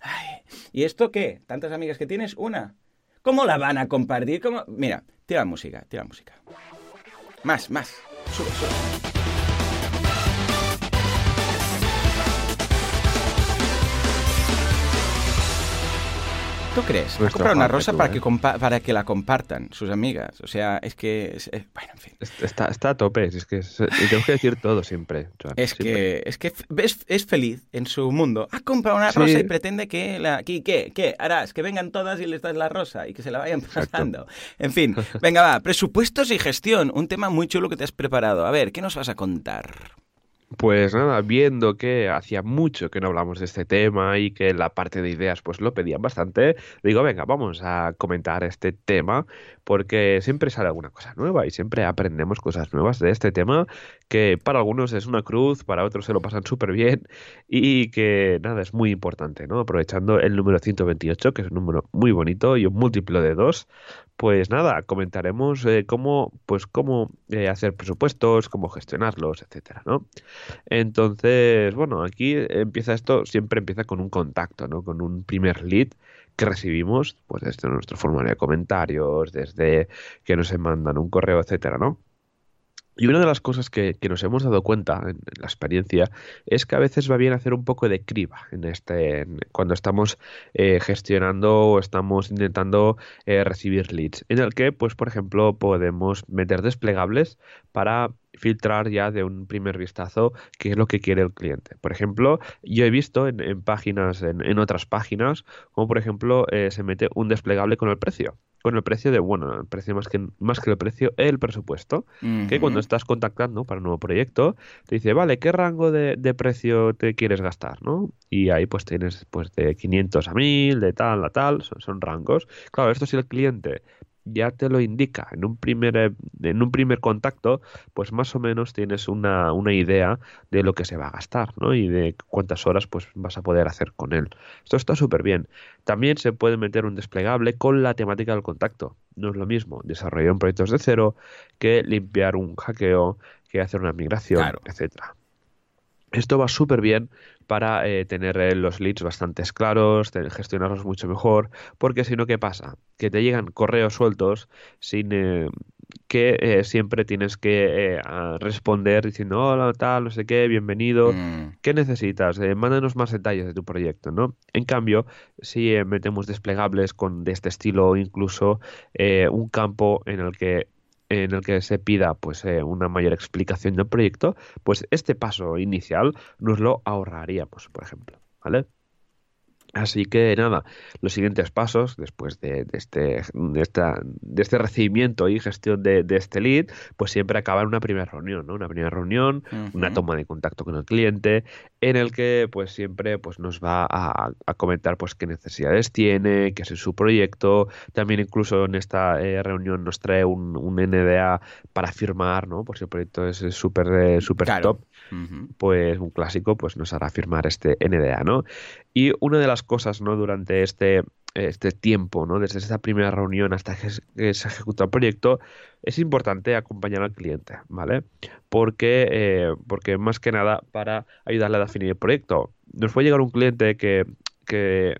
Ay, ¿Y esto qué? ¿Tantas amigas que tienes? Una. ¿Cómo la van a compartir? ¿Cómo? Mira, tira música, tira música. Más, más. Sube, sube. ¿Tú crees? Ha comprado una rosa tú, para, ¿eh? que compa- para que la compartan sus amigas. O sea, es que... es- es- bueno, en fin. Est- Está, está a tope, es que es- tengo que decir todo siempre. Joan, Es siempre. que, es que es, feliz en su mundo. Ha comprado una Sí. rosa y pretende que la. ¿Qué, qué, qué harás? Que vengan todas y les das la rosa y que se la vayan pasando. En fin, venga, va. [LAUGHS] Presupuestos y gestión. Un tema muy chulo que te has preparado. A ver, ¿qué nos vas a contar? Pues nada, viendo que hacía mucho que no hablamos de este tema y que la parte de ideas pues lo pedían bastante, digo, venga, vamos a comentar este tema porque siempre sale alguna cosa nueva y siempre aprendemos cosas nuevas de este tema que para algunos es una cruz, para otros se lo pasan súper bien y que nada, es muy importante, ¿no? Aprovechando el número 128, que es un número muy bonito y un múltiplo de dos, pues nada, comentaremos eh, cómo, pues cómo eh, hacer presupuestos, cómo gestionarlos, etcétera, ¿no? Entonces, bueno, aquí empieza esto, siempre empieza con un contacto, ¿no? Con un primer lead que recibimos, pues desde nuestro formulario de comentarios, desde que nos mandan un correo, etcétera, ¿no? Y una de las cosas que, nos hemos dado cuenta en, la experiencia es que a veces va bien hacer un poco de criba en este, cuando estamos eh, gestionando o estamos intentando eh, recibir leads, en el que, pues, por ejemplo, podemos meter desplegables para filtrar ya de un primer vistazo qué es lo que quiere el cliente. Por ejemplo, yo he visto en, páginas, en, otras páginas, como por ejemplo eh, se mete un desplegable con el precio con el precio de, bueno, el precio más que, más que el precio, el presupuesto. Que cuando estás contactando para un nuevo proyecto, te dice, vale, ¿qué rango de, de, precio te quieres gastar? ¿no? Y ahí pues tienes pues de 500 a 1000, de tal a tal, son, son rangos. Claro, esto si el cliente ya te lo indica en un primer, eh, en un primer contacto, pues más o menos tienes una, una, idea de lo que se va a gastar, ¿no? Y de cuántas horas pues vas a poder hacer con él. Esto está súper bien. También se puede meter un desplegable con la temática del contacto. No es lo mismo desarrollar un proyecto de cero que limpiar un hackeo, que hacer una migración, etcétera. Esto va súper bien para eh, tener eh, los leads bastante claros, gestionarlos mucho mejor, porque si no, ¿qué pasa? Que te llegan correos sueltos sin eh, que siempre tienes que responder diciendo hola, tal, no sé qué, bienvenido, mm. ¿qué necesitas? mándanos más detalles de tu proyecto, ¿no? En cambio, si metemos desplegables con de este estilo, incluso un campo en el que en el que se pida pues eh, una mayor explicación del proyecto, pues este paso inicial nos lo ahorraríamos, por ejemplo, ¿vale? Así que nada, los siguientes pasos después de, este, de, esta, de este recibimiento y gestión de, este lead, pues siempre acaba en una primera reunión, ¿no? Una primera reunión, una toma de contacto con el cliente, en el que pues siempre pues nos va a, comentar pues qué necesidades tiene, qué es su proyecto, también incluso en esta eh, reunión nos trae un, un, NDA para firmar, ¿no? Por si el proyecto es súper eh, super top pues un clásico pues nos hará firmar este NDA, ¿no? Y una de las cosas, ¿no? Durante este, este tiempo, ¿no? Desde esa primera reunión hasta que se ejecuta el proyecto, es importante acompañar al cliente, ¿vale? Porque, eh, porque más que nada para ayudarle a definir el proyecto. Nos puede llegar un cliente que, que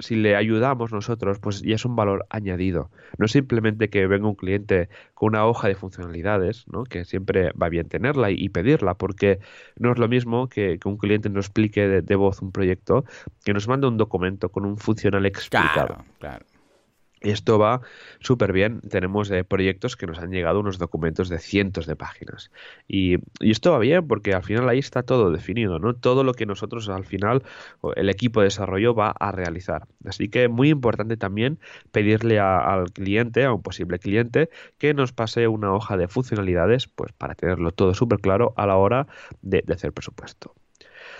si le ayudamos nosotros, pues ya es un valor añadido. No es simplemente que venga un cliente con una hoja de funcionalidades, ¿no? que siempre va bien tenerla y, pedirla, porque no es lo mismo que, que un cliente nos explique de, voz un proyecto, que nos mande un documento con un funcional explicado. Claro, claro. Esto va súper bien. Tenemos eh, proyectos que nos han llegado unos documentos de cientos de páginas. Y, esto va bien porque al final ahí está todo definido, ¿no? Todo lo que nosotros al final, el equipo de desarrollo va a realizar. Así que muy importante también pedirle al cliente, a un posible cliente, que nos pase una hoja de funcionalidades, pues para tenerlo todo súper claro a la hora de, de hacer presupuesto.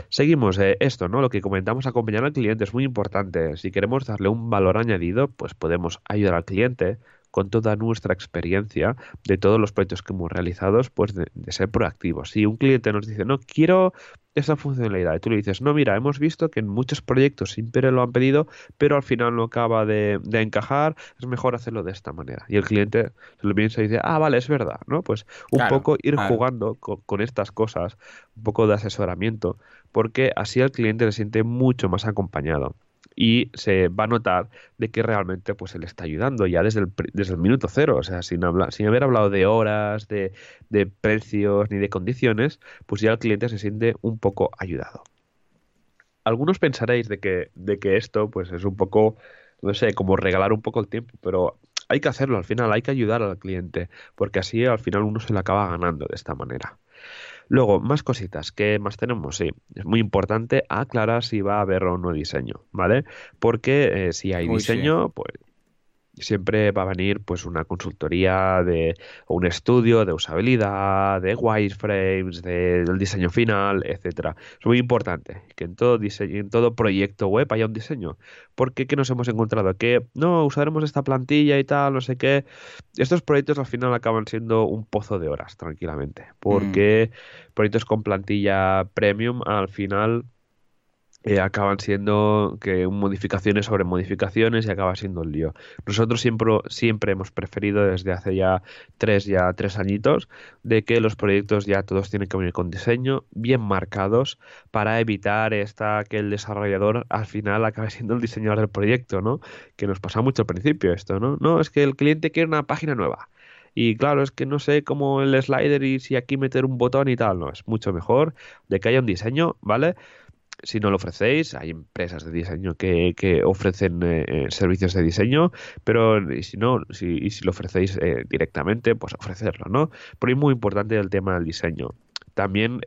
Seguimos eh, esto, ¿no? Lo que comentamos, acompañar al cliente es muy importante. Si queremos darle un valor añadido, pues podemos ayudar al cliente con toda nuestra experiencia de todos los proyectos que hemos realizado, pues de, ser proactivos. Si un cliente nos dice, no, quiero esa funcionalidad, y tú le dices, no, mira, hemos visto que en muchos proyectos siempre lo han pedido, pero al final no acaba de, encajar, es mejor hacerlo de esta manera. Y el cliente se lo piensa y dice, ah, vale, es verdad, ¿no? Pues un poco ir jugando con estas cosas, un poco de asesoramiento porque así el cliente se siente mucho más acompañado y se va a notar de que realmente pues se le está ayudando ya desde el, desde el minuto cero, o sea, sin, hablar, sin haber hablado de horas, de, de precios ni de condiciones, pues ya el cliente se siente un poco ayudado. Algunos pensaréis de que, de que esto pues es un poco, no sé, como regalar un poco el tiempo, pero hay que hacerlo al final, hay que ayudar al cliente, porque así al final uno se le acaba ganando de esta manera. Luego, más cositas. ¿Qué más tenemos? Sí, es muy importante aclarar si va a haber o no diseño, ¿vale? Porque eh, si hay diseño, pues siempre va a venir pues una consultoría de un estudio de usabilidad, de wireframes, del diseño final, etcétera. Es muy importante que en todo diseño, en todo proyecto web haya un diseño. Porque ¿qué nos hemos encontrado? Que no usaremos esta plantilla y tal, no sé qué. Estos proyectos al final acaban siendo un pozo de horas, tranquilamente. Porque mm. proyectos con plantilla premium al final eh, acaban siendo que modificaciones sobre modificaciones y acaba siendo un lío. Nosotros siempre, siempre hemos preferido desde hace ya tres, ya tres añitos de que los proyectos ya todos tienen que venir con diseño bien marcados para evitar esta que el desarrollador al final acabe siendo el diseñador del proyecto, ¿no? Que nos pasa mucho al principio esto, ¿no? No, es que el cliente quiere una página nueva. Y claro, es que no sé cómo el slider y si aquí meter un botón y tal, no, es mucho mejor de que haya un diseño, ¿vale? Si no lo ofrecéis, hay empresas de diseño que, que ofrecen eh, eh, servicios de diseño, pero si no, si lo ofrecéis eh, directamente, pues ofrecerlo, ¿no? Pero es muy importante el tema del diseño. También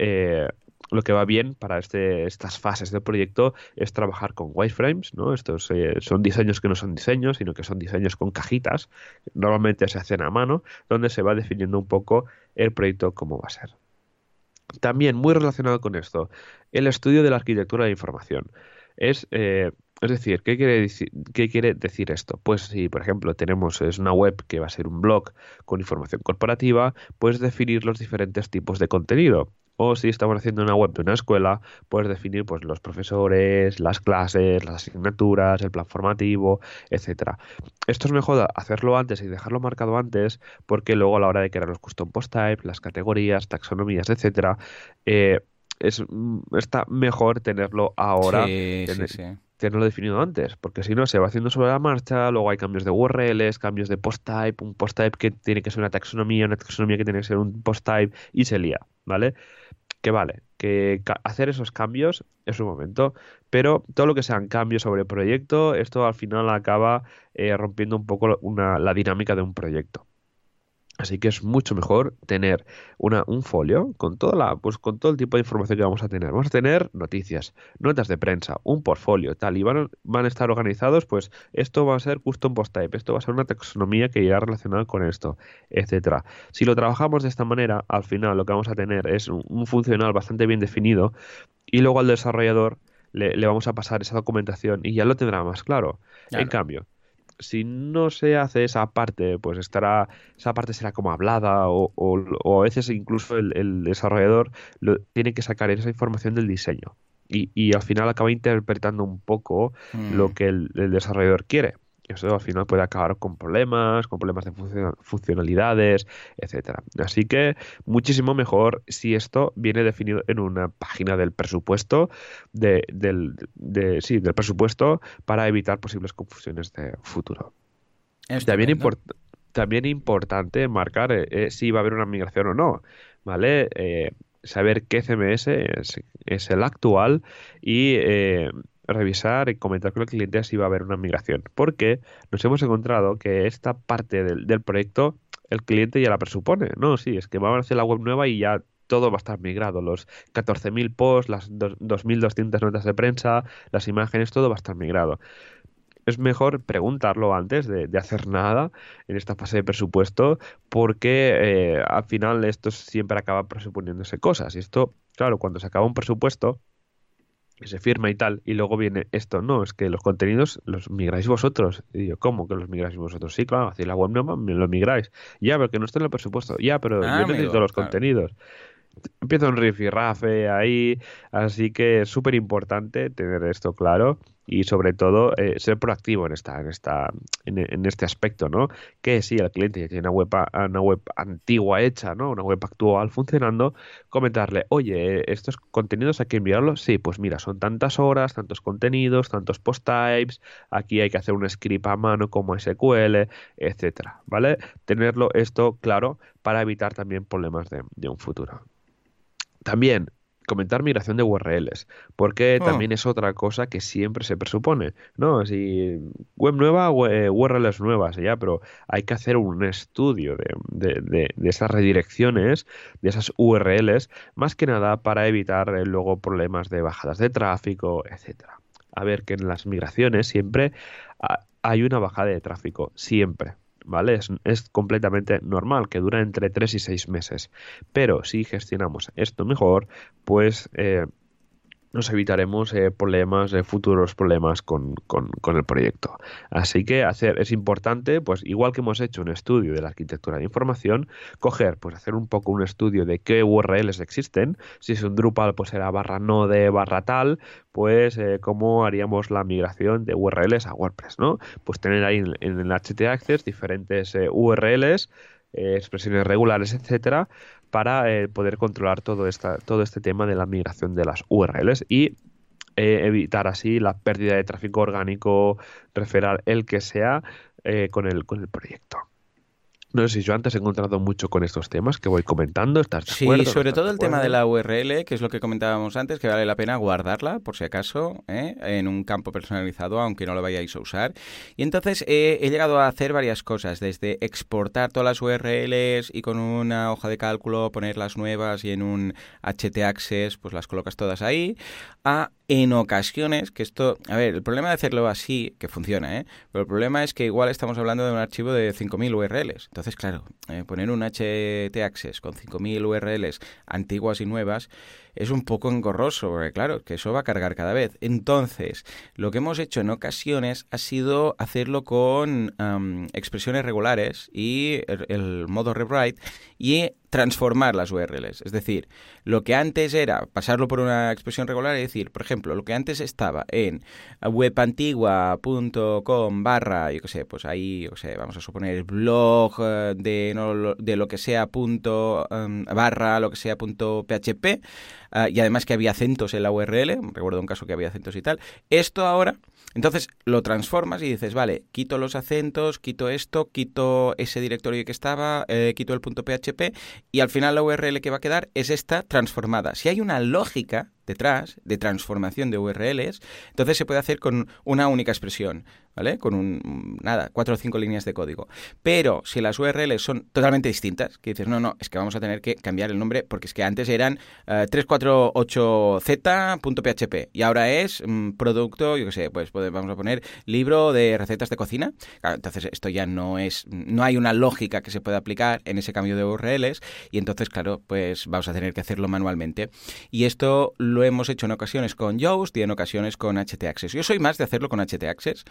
lo que va bien para este, estas fases del proyecto es trabajar con wireframes, ¿no? Estos son diseños que no son diseños, sino que son diseños con cajitas, normalmente se hacen a mano, donde se va definiendo un poco el proyecto cómo va a ser. También muy relacionado con esto, el estudio de la arquitectura de información. Es, eh, es decir, ¿qué quiere ¿qué quiere decir esto? Pues si, por ejemplo, tenemos es una web que va a ser un blog con información corporativa, puedes definir los diferentes tipos de contenido. O si estamos haciendo una web de una escuela, puedes definir pues, los profesores, las clases, las asignaturas, el plan formativo, etcétera. Esto es mejor hacerlo antes y dejarlo marcado antes, porque luego a la hora de crear los custom post types, las categorías, taxonomías, etcétera, eh, es, mm, está mejor tenerlo ahora. tenerlo definido antes, porque si no se va haciendo sobre la marcha, luego hay cambios de URLs, cambios de post type, un post type que tiene que ser una taxonomía, una taxonomía que tiene que ser un post type y se lía, ¿vale? Que vale, que hacer esos cambios es un momento, pero todo lo que sean cambios sobre el proyecto, esto al final acaba eh, rompiendo un poco la dinámica de un proyecto. Así que es mucho mejor tener una, un folio con toda la, pues con todo el tipo de información que vamos a tener. Vamos a tener noticias, notas de prensa, un portfolio, tal, y van, van a estar organizados, pues esto va a ser custom post type, esto va a ser una taxonomía que irá relacionada con esto, etcétera. Si lo trabajamos de esta manera, al final lo que vamos a tener es un, funcional bastante bien definido y luego al desarrollador le, vamos a pasar esa documentación y ya lo tendrá más claro. En cambio, si no se hace esa parte, pues estará, esa parte será como hablada o, o, a veces incluso el, desarrollador tiene que sacar esa información del diseño. Y, y, al final acaba interpretando un poco lo mm. que el, desarrollador quiere eso al final puede acabar con problemas, con problemas de funcionalidades, etcétera. Así que muchísimo mejor si esto viene definido en una página del presupuesto, de, del, sí, del presupuesto para evitar posibles confusiones de futuro. También, también importante marcar eh, eh, si va a haber una migración o no, ¿vale? Eh, saber qué CMS es, es el actual y revisar y comentar con el cliente si va a haber una migración. Porque nos hemos encontrado que esta parte del, proyecto el cliente ya la presupone. No, sí, es que va a hacer la web nueva y ya todo va a estar migrado. Los 14.000 posts, las 2.200 notas de prensa, las imágenes, todo va a estar migrado. Es mejor preguntarlo antes de, hacer nada en esta fase de presupuesto porque eh, al final esto siempre acaba presuponiéndose cosas. Y esto, claro, cuando se acaba un presupuesto, que se firma y tal, y luego viene esto, no, es que los contenidos los migráis vosotros. Y yo, ¿cómo que los migráis vosotros? Sí, claro, hacéis la web me lo migráis. Ya, pero que no está en el presupuesto. Ya, pero yo ah, necesito los contenidos. Empieza un rifirrafe ahí, así que es súper importante tener esto claro y sobre todo eh, ser proactivo en esta en esta en, este aspecto no que si el cliente tiene una web una web antigua hecha no una web actual funcionando comentarle oye estos contenidos hay que enviarlos sí pues mira son tantas horas tantos contenidos tantos post types aquí hay que hacer un script a mano como SQL etcétera vale tenerlo esto claro para evitar también problemas de un futuro. También comentar migración de URLs, porque ah. también es otra cosa que siempre se presupone, ¿no? Si web nueva, URLs nuevas, ya, pero hay que hacer un estudio de, esas redirecciones, de esas URLs, más que nada para evitar eh, luego problemas de bajadas de tráfico, etcétera. A ver que en las migraciones siempre hay una bajada de tráfico, siempre, ¿vale? Es, completamente normal, que dura entre 3 y 6 meses. Pero si gestionamos esto mejor, pues eh, nos evitaremos eh, problemas, eh, futuros problemas con, el proyecto. Así que hacer es importante, pues igual que hemos hecho un estudio de la arquitectura de información, coger, pues hacer un poco un estudio de qué URLs existen. Si es un Drupal, pues será barra node, barra tal, pues eh, cómo haríamos la migración de URLs a WordPress, ¿no? Pues tener ahí en, en el HT Access diferentes URLs expresiones regulares, etcétera, para eh, poder controlar todo, esta, todo este tema de la migración de las URLs y eh, evitar así la pérdida de tráfico orgánico, referar el que sea eh, con, el, con el proyecto. No sé si yo antes he encontrado mucho con estos temas que voy comentando. ¿Estás de sí, sobre todo el tema de la URL, que es lo que comentábamos antes, que vale la pena guardarla, por si acaso, ¿eh? en un campo personalizado, aunque no lo vayáis a usar. Y entonces he llegado a hacer varias cosas, desde exportar todas las URLs y con una hoja de cálculo poner las nuevas y en un HT Access pues las colocas todas ahí, a en ocasiones, que esto, a ver, el problema de hacerlo así, que funciona, ¿eh? Pero el problema es que igual estamos hablando de un archivo de 5.000 URLs. Entonces, claro, eh, poner un HT Access con 5.000 URLs antiguas y nuevas es un poco engorroso, porque claro, que eso va a cargar cada vez. Entonces, lo que hemos hecho en ocasiones ha sido hacerlo con expresiones regulares y el, modo rewrite y transformar las URLs. Es decir, lo que antes era pasarlo por una expresión regular y decir, por ejemplo, lo que antes estaba en webantigua.com barra, yo qué sé, pues ahí, yo sé, vamos a suponer blog eh, de, de lo que sea punto barra, lo que sea punto php, Ah, y además que había acentos en la URL, recuerdo un caso que había acentos y tal. Esto ahora, entonces lo transformas y dices, vale, quito los acentos, quito esto, quito ese directorio que estaba, eh, quito el punto PHP y al final la URL que va a quedar es esta transformada. Si hay una lógica detrás de transformación de URLs, entonces se puede hacer con una única expresión. ¿vale? Con un, nada, cuatro o cinco líneas de código. Pero si las URLs son totalmente distintas, que dices, no, no, es que vamos a tener que cambiar el nombre porque es que antes eran 348z.php eh, y ahora es mm, producto, yo qué sé, pues, vamos a poner libro de recetas de cocina. entonces esto ya no es, no hay una lógica que se pueda aplicar en ese cambio de URLs y entonces, claro, pues vamos a tener que hacerlo manualmente. Y esto hemos hecho en ocasiones con Yoast y en ocasiones con HT Access. Yo soy más de hacerlo con HT Access.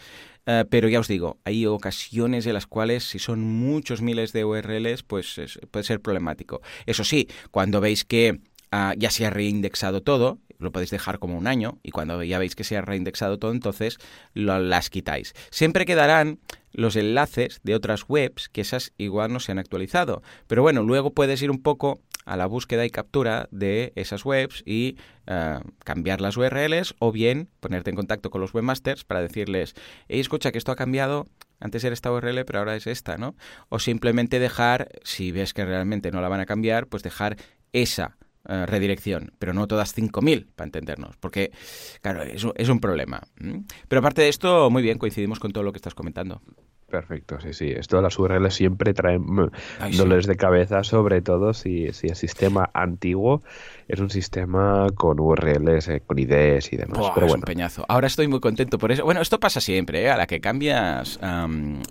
Eh, pero ya os digo, hay ocasiones en las cuales si son muchos miles de URLs, pues puede ser problemático. Eso sí, cuando veis que ah, ya se ha reindexado todo, lo podéis dejar como un año y cuando ya veis que se ha reindexado todo, entonces las quitáis. Siempre quedarán los enlaces de otras webs que esas igual no se han actualizado. Pero bueno, luego puedes ir un poco a la búsqueda y captura de esas webs y eh, cambiar las URLs o bien ponerte en contacto con los webmasters para decirles, hey, escucha que esto ha cambiado, antes era esta URL pero ahora es esta, ¿no? O simplemente dejar, si ves que realmente no la van a cambiar, pues dejar esa eh, redirección, pero no todas 5.000, para entendernos, porque, claro, es, es un problema. Pero aparte de esto, muy bien, coincidimos con todo lo que estás comentando. Perfecto, sí, sí. Esto de las URLs siempre traen dolores de cabeza, sobre todo si, si el sistema antiguo es un sistema con URLs, eh, con IDs y demás. pero bueno. un peñazo. Ahora estoy muy contento por eso. Bueno, esto pasa siempre, ¿eh? a la que cambias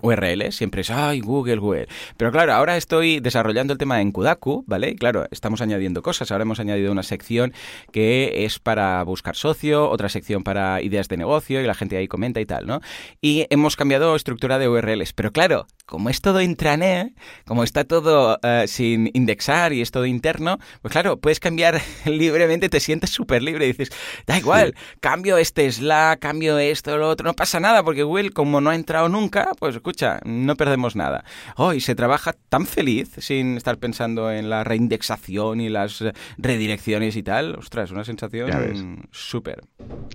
URLs, siempre es, ay, Google, Google. Pero claro, ahora estoy desarrollando el tema en Kudaku, ¿vale? Y claro, estamos añadiendo cosas. Ahora hemos añadido una sección que es para buscar socio, otra sección para ideas de negocio y la gente ahí comenta y tal, ¿no? Y hemos cambiado estructura de URLs. Pero claro, como es todo intranet, como está todo eh, sin indexar y es todo interno, pues claro, puedes cambiar [LAUGHS] libremente, te sientes súper libre. Dices, da igual, cambio este Slack, cambio esto, lo otro, no pasa nada, porque Google, como no ha entrado nunca, pues escucha, no perdemos nada. Hoy se trabaja tan feliz sin estar pensando en la reindexación y las redirecciones y tal. Ostras, una sensación súper.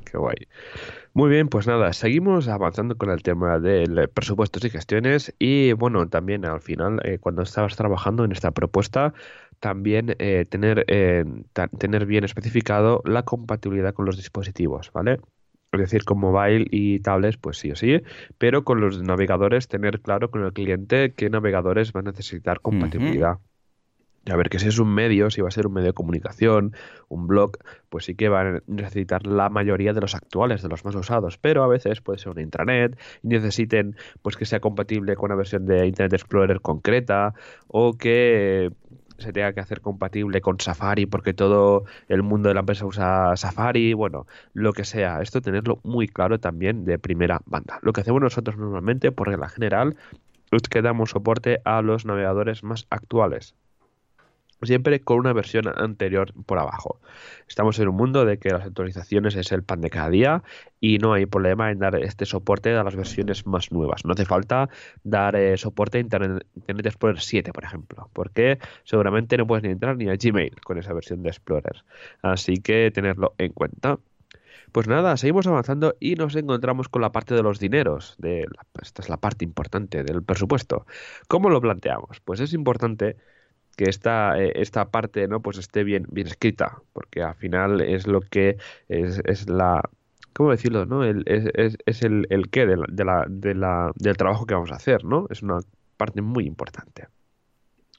Qué guay. Muy bien, pues nada, seguimos avanzando con el tema de presupuestos y gestiones y bueno, también al final, eh, cuando estabas trabajando en esta propuesta, también eh, tener, eh, tener bien especificado la compatibilidad con los dispositivos, ¿vale? Es decir, con mobile y tablets, pues sí o sí, pero con los navegadores tener claro con el cliente qué navegadores van a necesitar compatibilidad. A ver, que si es un medio, si va a ser un medio de comunicación, un blog, pues sí que va a necesitar la mayoría de los actuales, de los más usados, pero a veces puede ser una intranet y necesiten pues que sea compatible con una versión de Internet Explorer concreta o que se tenga que hacer compatible con Safari porque todo el mundo de la empresa usa Safari, bueno, lo que sea. Esto tenerlo muy claro también de primera banda. Lo que hacemos nosotros normalmente, por regla general, es que damos soporte a los navegadores más actuales siempre con una versión anterior por abajo. Estamos en un mundo de que las actualizaciones es el pan de cada día y no hay problema en dar este soporte a las versiones más nuevas. No hace falta dar eh, soporte a Internet, Explorer 7, por ejemplo, porque seguramente no puedes ni entrar ni a Gmail con esa versión de Explorer. Así que tenerlo en cuenta. Pues nada, seguimos avanzando y nos encontramos con la parte de los dineros. De esta es la parte importante del presupuesto. ¿Cómo lo planteamos? Pues es importante que esta, eh, esta parte no pues esté bien, bien escrita, porque al final es lo que es, es la ¿cómo decirlo? ¿no? El, es, es, el, el qué de la, de la, de la, del trabajo que vamos a hacer, ¿no? Es una parte muy importante.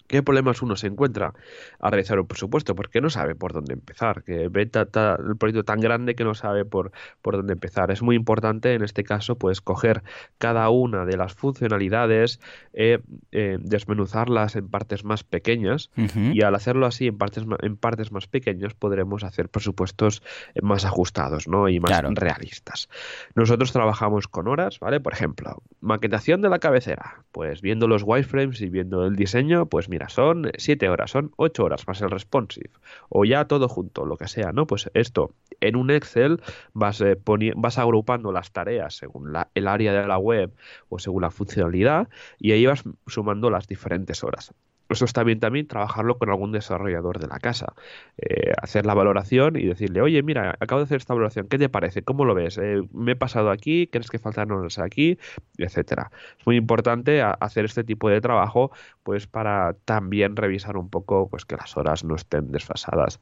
¿Qué problemas uno se encuentra a realizar un presupuesto? Porque no sabe por dónde empezar, que ve el proyecto tan grande que no sabe por, por dónde empezar. Es muy importante en este caso pues coger cada una de las funcionalidades, eh, eh, desmenuzarlas en partes más pequeñas y al hacerlo así en partes, en partes más pequeñas podremos hacer presupuestos más ajustados ¿no? y más realistas. Nosotros trabajamos con horas, ¿vale? Por ejemplo, maquetación de la cabecera. Pues viendo los wireframes y viendo el diseño, pues mira, mira, son 7 horas, son 8 horas más el responsive, o ya todo junto, lo que sea, ¿no? Pues esto, en un Excel vas, eh, vas agrupando las tareas según el área de la web o según la funcionalidad, y ahí vas sumando las diferentes horas eso está bien también trabajarlo con algún desarrollador de la casa. Eh, hacer la valoración y decirle, oye, mira, acabo de hacer esta valoración, ¿qué te parece? ¿Cómo lo ves? Eh, ¿Me he pasado aquí? ¿Crees que faltan horas aquí? Etcétera. Es muy importante hacer este tipo de trabajo, pues para también revisar un poco pues que las horas no estén desfasadas.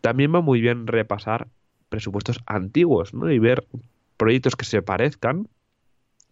También va muy bien repasar presupuestos antiguos, ¿no? Y ver proyectos que se parezcan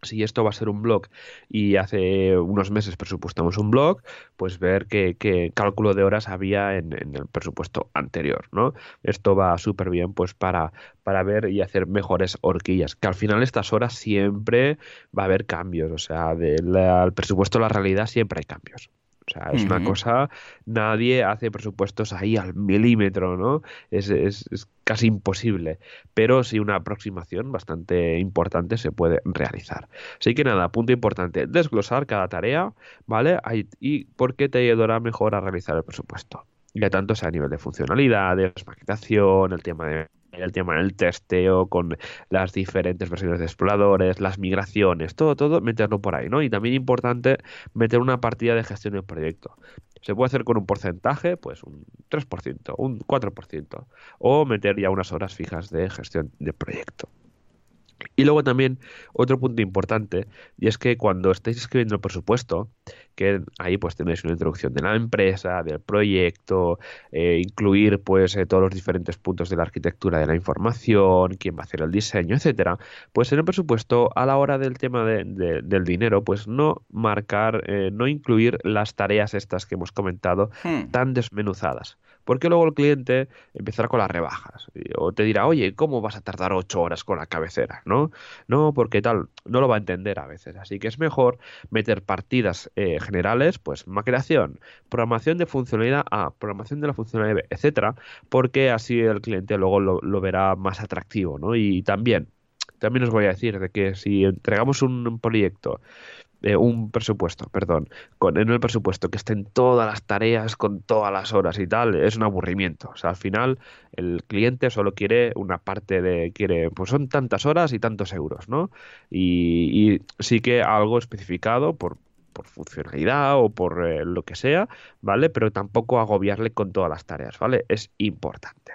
si esto va a ser un blog y hace unos meses presupuestamos un blog, pues ver qué, cálculo de horas había en, el presupuesto anterior, ¿no? Esto va súper bien pues para, para ver y hacer mejores horquillas, que al final estas horas siempre va a haber cambios, o sea, del presupuesto a la realidad siempre hay cambios. O sea, es una cosa, nadie hace presupuestos ahí al milímetro, ¿no? Es, es, casi imposible, pero sí una aproximación bastante importante se puede realizar. Así que nada, punto importante, desglosar cada tarea, ¿vale? Y por qué te ayudará mejor a realizar el presupuesto. Ya tanto sea a nivel de funcionalidades, maquetación, el tema de el tema del testeo con las diferentes versiones de exploradores, las migraciones, todo, todo, meterlo por ahí, ¿no? Y también importante meter una partida de gestión del proyecto. Se puede hacer con un porcentaje, pues un 3%, un 4%, o meter ya unas horas fijas de gestión de proyecto. Y luego también otro punto importante, y es que cuando estéis escribiendo el presupuesto, que ahí pues tenéis una introducción de la empresa, del proyecto, eh, incluir pues eh, todos los diferentes puntos de la arquitectura de la información, quién va a hacer el diseño, etcétera, pues en el presupuesto a la hora del tema del dinero, pues no marcar, eh, no incluir las tareas estas que hemos comentado hmm. tan desmenuzadas porque luego el cliente empezará con las rebajas o te dirá, oye, ¿cómo vas a tardar ocho horas con la cabecera? No, no, porque tal, no lo va a entender a veces. Así que es mejor meter partidas eh, generales, pues maquetación, programación de funcionalidad A, programación de la funcionalidad B, etcétera, porque así el cliente luego lo, lo verá más atractivo, ¿no? Y también, también os voy a decir de que si entregamos un proyecto un presupuesto, perdón, con, en el presupuesto que estén todas las tareas con todas las horas y tal, es un aburrimiento. O sea, al final el cliente solo quiere una parte de, quiere, pues son tantas horas y tantos euros, ¿no? Y, sí que algo especificado por, por funcionalidad o por eh, lo que sea, ¿vale? Pero tampoco agobiarle con todas las tareas, ¿vale? Es importante.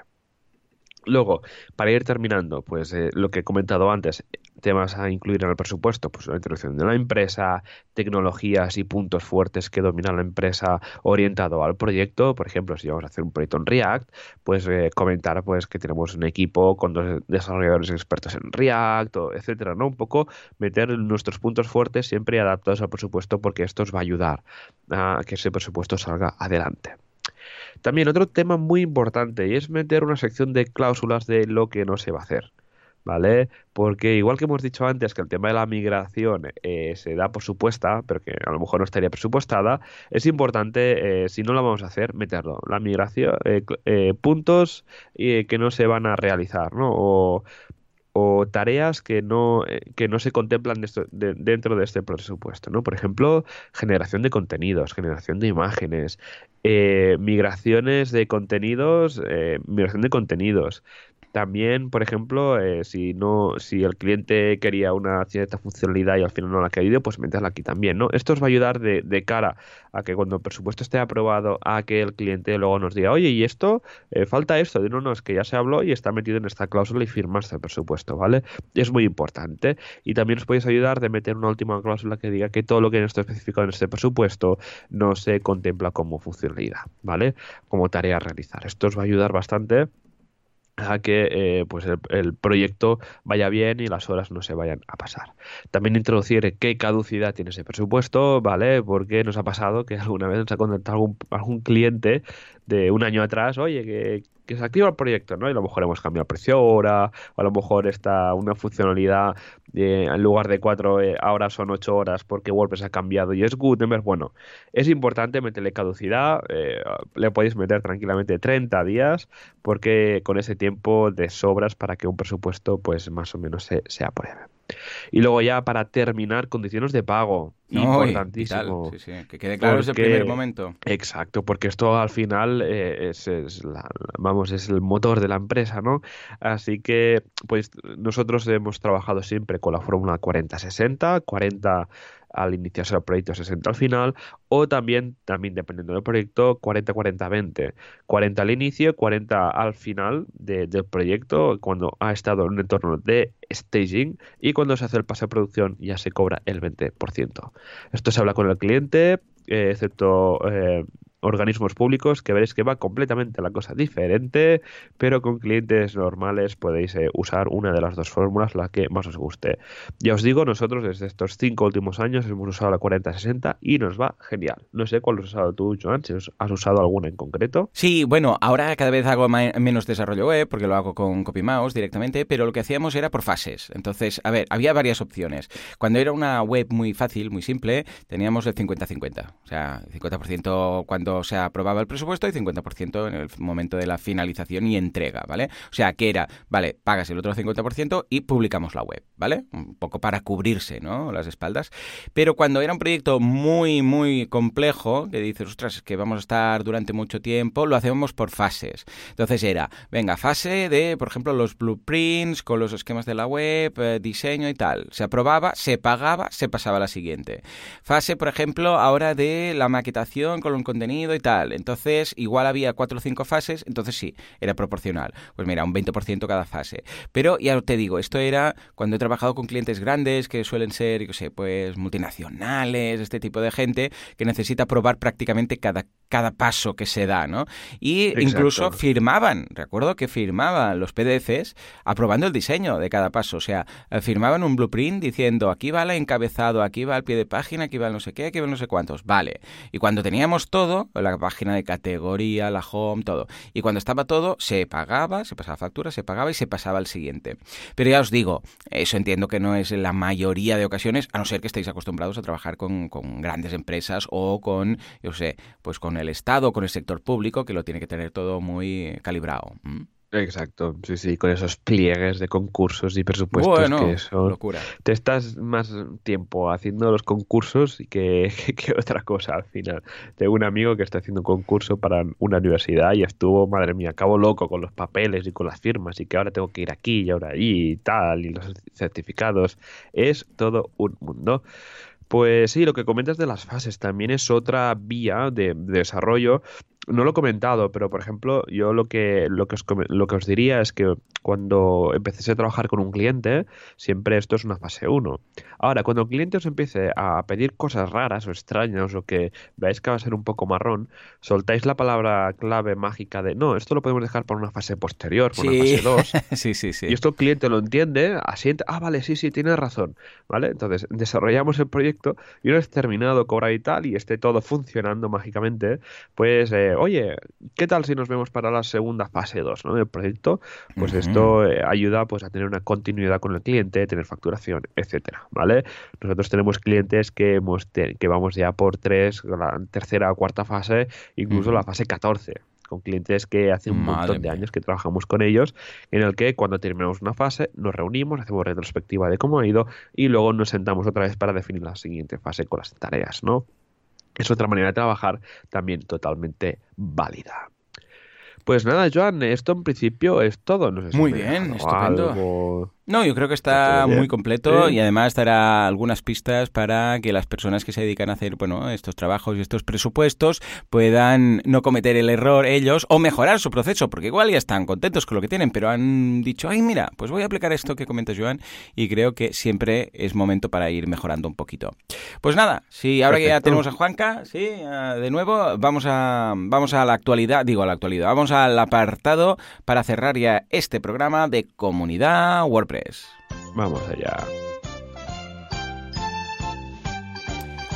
Luego, para ir terminando, pues eh, lo que he comentado antes, temas a incluir en el presupuesto, pues la introducción de la empresa, tecnologías y puntos fuertes que domina la empresa orientado al proyecto, por ejemplo, si vamos a hacer un proyecto en React, pues eh, comentar pues que tenemos un equipo con dos desarrolladores expertos en React, etcétera, ¿no? Un poco meter nuestros puntos fuertes siempre adaptados al presupuesto porque esto os va a ayudar a que ese presupuesto salga adelante. También otro tema muy importante y es meter una sección de cláusulas de lo que no se va a hacer. ¿Vale? Porque igual que hemos dicho antes que el tema de la migración eh, se da por supuesta, pero que a lo mejor no estaría presupuestada, es importante, eh, si no la vamos a hacer, meterlo. La migración, eh, puntos que no se van a realizar, ¿no? O, o tareas que no, que no se contemplan dentro de este presupuesto, ¿no? Por ejemplo, generación de contenidos, generación de imágenes, migraciones de contenidos, migración de contenidos, también, por ejemplo, eh, si no, si el cliente quería una cierta funcionalidad y al final no la ha querido, pues meterla aquí también, ¿no? Esto os va a ayudar de, de, cara a que cuando el presupuesto esté aprobado, a que el cliente luego nos diga, oye, ¿y esto? Eh, falta esto. De no, no, es que ya se habló y está metido en esta cláusula y firmaste el presupuesto, ¿vale? Es muy importante. Y también os podéis ayudar de meter una última cláusula que diga que todo lo que no está especificado en este presupuesto no se contempla como funcionalidad, ¿vale? Como tarea a realizar. Esto os va a ayudar bastante a que eh, pues el, proyecto vaya bien y las horas no se vayan a pasar. También introducir qué caducidad tiene ese presupuesto, ¿vale? Porque nos ha pasado que alguna vez nos ha contactado algún, algún cliente de un año atrás, oye, que, se activa el proyecto, ¿no? Y a lo mejor hemos cambiado el precio ahora, o a lo mejor está una funcionalidad en lugar de cuatro eh, horas son ocho horas porque WordPress ha cambiado y es Gutenberg. Bueno, es importante meterle caducidad, eh, le podéis meter tranquilamente 30 días porque con ese tiempo de sobras para que un presupuesto pues más o menos se, se apruebe. Y luego ya para terminar, condiciones de pago. importantísimo. Que quede claro desde el primer momento. Exacto, porque esto al final eh, es, vamos, es el motor de la empresa, ¿no? Así que, pues nosotros hemos trabajado siempre con la fórmula 40-60, 40 al iniciarse el proyecto 60 al final, o también, también dependiendo del proyecto, 40-40-20. 40 al inicio, 40 al final del proyecto, cuando ha estado en un entorno de staging, y cuando se hace el pase a producción ya se cobra el 20%. Esto se habla con el cliente, eh, excepto eh, organismos públicos que veréis que va completamente la cosa diferente, pero con clientes normales podéis eh, usar una de las dos fórmulas, la que más os guste. Ya os digo, nosotros desde estos cinco últimos años hemos usado la 4060 y nos va genial. No sé cuál has usado tú, Joan, si has usado alguna en concreto. Sí, bueno, ahora cada vez hago menos desarrollo web porque lo hago con CopyMouse directamente, pero lo que hacíamos era por fases. Entonces, a ver, había varias opciones. Cuando era una web muy fácil, muy simple, teníamos el 50-50. O sea, 50% cuando se aprobaba el presupuesto y 50% en el momento de la finalización y entrega, ¿vale? O sea, que era, vale, pagas el otro 50% y publicamos la web, ¿vale? Un poco para cubrirse, ¿no? Las espaldas. Pero cuando era un proyecto muy, muy complejo, que dices, ostras, es que vamos a estar durante mucho tiempo, lo hacemos por fases. Entonces era, venga, fase de, por ejemplo, los blueprints con los esquemas de la web, eh, diseño y tal. Se aprobaba, se pagaba, se pasaba a la siguiente. Fase, por ejemplo, ahora de la maquetación con un contenido y tal. Entonces, igual había cuatro o cinco fases, entonces sí, era proporcional. Pues mira, un 20% cada fase. Pero ya te digo, esto era cuando he trabajado con clientes grandes que suelen ser, yo sé, pues multinacionales, este tipo de gente que necesita probar prácticamente cada, cada paso que se da, ¿no? Y incluso firmaban, recuerdo que firmaban los PDFs aprobando el diseño de cada paso. O sea, eh, firmaban un blueprint diciendo aquí va el encabezado, aquí va el pie de página, aquí va el no sé qué, aquí va el no sé cuántos. Vale. Y cuando teníamos todo, la página de categoría, la home, todo. Y cuando estaba todo, se pagaba, se pasaba factura, se pagaba y se pasaba al siguiente. Pero ya os digo, eso entiendo que no es la mayoría de ocasiones, a no ser que estéis acostumbrados a trabajar con, grandes empresas o con, yo sé, pues con el Estado, con el sector público, que lo tiene que tener todo muy calibrado. Exacto, sí, sí, con esos pliegues de concursos y presupuestos que son... locura. Te estás más tiempo haciendo los concursos que, [LAUGHS] que, otra cosa al final. Tengo un amigo que está haciendo un concurso para una universidad y estuvo, madre mía, acabo loco con los papeles y con las firmas y que ahora tengo que ir aquí y ahora allí y tal, y los certificados. Es todo un mundo. Pues sí, lo que comentas de las fases también es otra vía de, de desarrollo no lo he comentado, pero por ejemplo, yo lo que, lo que, os, lo que os diría es que cuando empecéis a trabajar con un cliente, siempre esto es una fase 1. Ahora, cuando el cliente os empiece a pedir cosas raras o extrañas o que veáis que va a ser un poco marrón, soltáis la palabra clave mágica de no, esto lo podemos dejar para una fase posterior, para una fase 2. [LAUGHS] sí, sí, sí. Y esto el cliente lo entiende, asiente, ah, vale, sí, sí, tienes razón. ¿Vale? Entonces, desarrollamos el proyecto y una vez terminado, cobra y tal, y esté todo funcionando mágicamente, pues eh, oye, ¿qué tal si nos vemos para la segunda fase 2 ¿no? del proyecto? Pues esto eh, ayuda pues, a tener una continuidad con el cliente, tener facturación, etcétera, ¿vale? Nosotros tenemos clientes que, hemos que vamos ya por tres, la tercera o cuarta fase, incluso la fase 14 con clientes que hace un Madre montón de mía. años que trabajamos con ellos, en el que cuando terminamos una fase nos reunimos, hacemos retrospectiva de cómo ha ido y luego nos sentamos otra vez para definir la siguiente fase con las tareas, ¿no? Es otra manera de trabajar también totalmente válida. Pues nada, Joan, esto en principio es todo. No sé si Muy bien, estupendo. algo. No, yo creo que Está muy completo Sí. y además dará algunas pistas para que las personas que se dedican a hacer bueno, estos trabajos y estos presupuestos puedan no cometer el error ellos o mejorar su proceso, porque igual ya están contentos con lo que tienen, pero han dicho, ay, mira, pues voy a aplicar esto que comenta Joan y creo que siempre es momento para ir mejorando un poquito. Pues nada, si ahora que ya tenemos a Juanca, sí, de nuevo, vamos a, vamos a la actualidad, digo a la actualidad, vamos al apartado para cerrar ya este programa de comunidad WordPress. Vamos allá.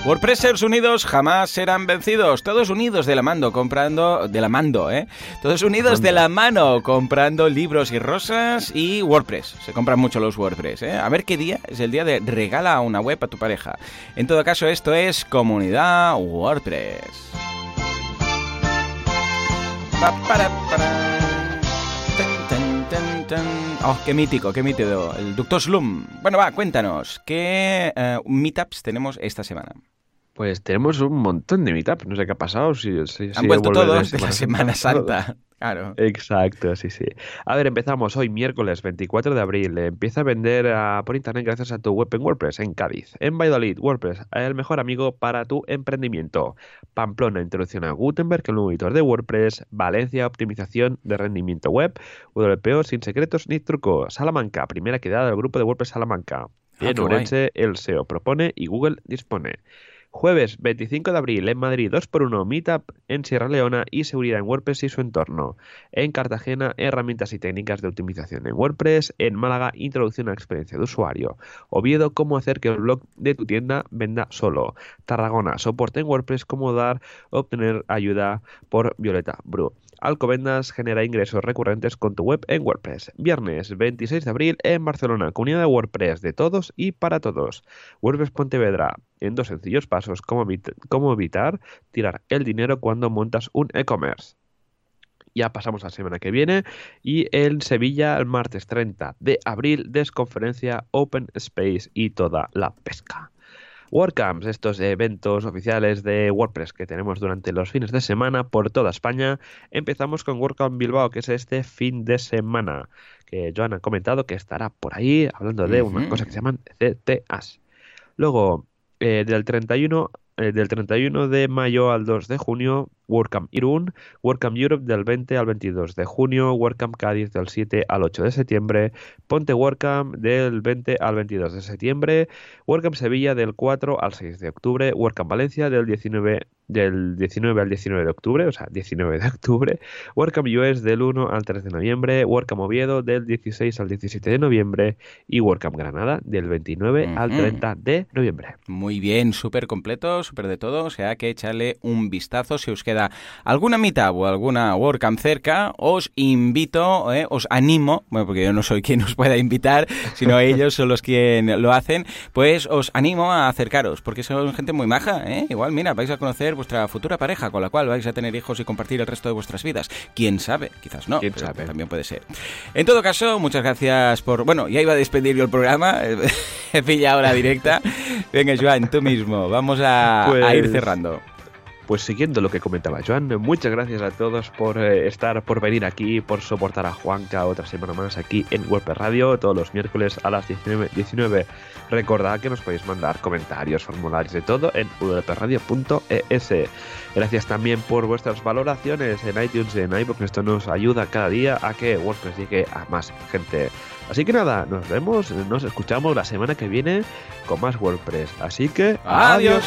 WordPressers unidos jamás serán vencidos. Todos unidos de la mano comprando, de la mando, ¿eh? Todos unidos de la mano comprando libros y rosas y WordPress. Se compran mucho los WordPress, ¿eh? A ver qué día es el día de regala una web a tu pareja. En todo caso, esto es comunidad WordPress. Pa, para, para. Tan, tan, tan, tan. Oh, qué mítico, qué mítico. El Doctor Slum. Bueno, va, cuéntanos, ¿qué eh, meetups tenemos esta semana? Pues tenemos un montón de meetups. No sé qué ha pasado. Si, si- Han si vuelto todos de la Semana [LAUGHS] Santa. Santa. Claro. Exacto, sí, sí. A ver, empezamos hoy, miércoles 24 de abril. Empieza a vender ah, por internet gracias a tu web en WordPress en Cádiz. En Valladolid, WordPress, el mejor amigo para tu emprendimiento. Pamplona, introducción a Gutenberg, el nuevo editor de WordPress. Valencia, optimización de rendimiento web. WPO sin secretos ni trucos. Salamanca, primera quedada del grupo de WordPress Salamanca. Ah, en. Ourense, el SEO propone y Google dispone. Jueves 25 de abril en Madrid 2x1 Meetup en Sierra Leona y seguridad en WordPress y su entorno. En Cartagena herramientas y técnicas de optimización en WordPress. En Málaga introducción a experiencia de usuario. Oviedo cómo hacer que el blog de tu tienda venda solo. Tarragona soporte en WordPress cómo dar obtener ayuda por Violeta Bru. Alcobendas genera ingresos recurrentes con tu web en WordPress. Viernes 26 de abril en Barcelona, comunidad de WordPress de todos y para todos. WordPress Pontevedra, en dos sencillos pasos, cómo, cómo evitar tirar el dinero cuando montas un e-commerce. Ya pasamos a la semana que viene y en Sevilla el martes 30 de abril desconferencia Open Space y toda la pesca. WordCamps, estos eventos oficiales de WordPress que tenemos durante los fines de semana por toda España. Empezamos con WordCamp Bilbao, que es este fin de semana, que Joan ha comentado que estará por ahí hablando de unas Ujú. cosas que se llaman CTAs. Luego, eh, del 31 eh, del 31 de mayo al 2 de junio, WordCamp Irún, WordCamp Europe del 20 al 22 de junio, WordCamp Cádiz del 7 al 8 de septiembre, Ponte WordCamp del 20 al 22 de septiembre, WordCamp Sevilla del 4 al 6 de octubre, WordCamp Valencia del 19, del 19 al 19 de octubre, o sea, 19 de octubre, WordCamp US del 1 al 3 de noviembre, WordCamp Oviedo del 16 al 17 de noviembre y WordCamp Granada del 29 al Ujú. 30 de noviembre. Muy bien, súper completo, súper de todo. O sea que echarle un vistazo. Si os queda alguna meetup o alguna WordCamp cerca, os invito, eh, os animo, bueno, porque yo no soy quien os pueda invitar, sino [LAUGHS] ellos son los quien lo hacen, pues os animo a acercaros, porque son gente muy maja, ¿eh? Igual, mira, vais a conocer vuestra futura pareja, con la cual vais a tener hijos y compartir el resto de vuestras vidas. ¿Quién sabe? Quizás no, ¿Quién pero sabe? también puede ser. En todo caso, muchas gracias por... Bueno, ya iba a despedir yo el programa, [LAUGHS] he pillado la directa. Venga, Joan, tú mismo, vamos a, a ir Pues- cerrando. Pues siguiendo lo que comentaba Joan, muchas gracias a todos por eh, estar, por venir aquí, por soportar a Juanca otra semana más aquí en WordPress Radio, todos los miércoles a las 19. 19. Recordad que nos podéis mandar comentarios, formularios de todo en wpradio.es. Gracias también por vuestras valoraciones en iTunes y en iVoox, esto nos ayuda cada día a que WordPress llegue a más gente. Así que nada, nos vemos, nos escuchamos la semana que viene con más WordPress. Así que Adiós.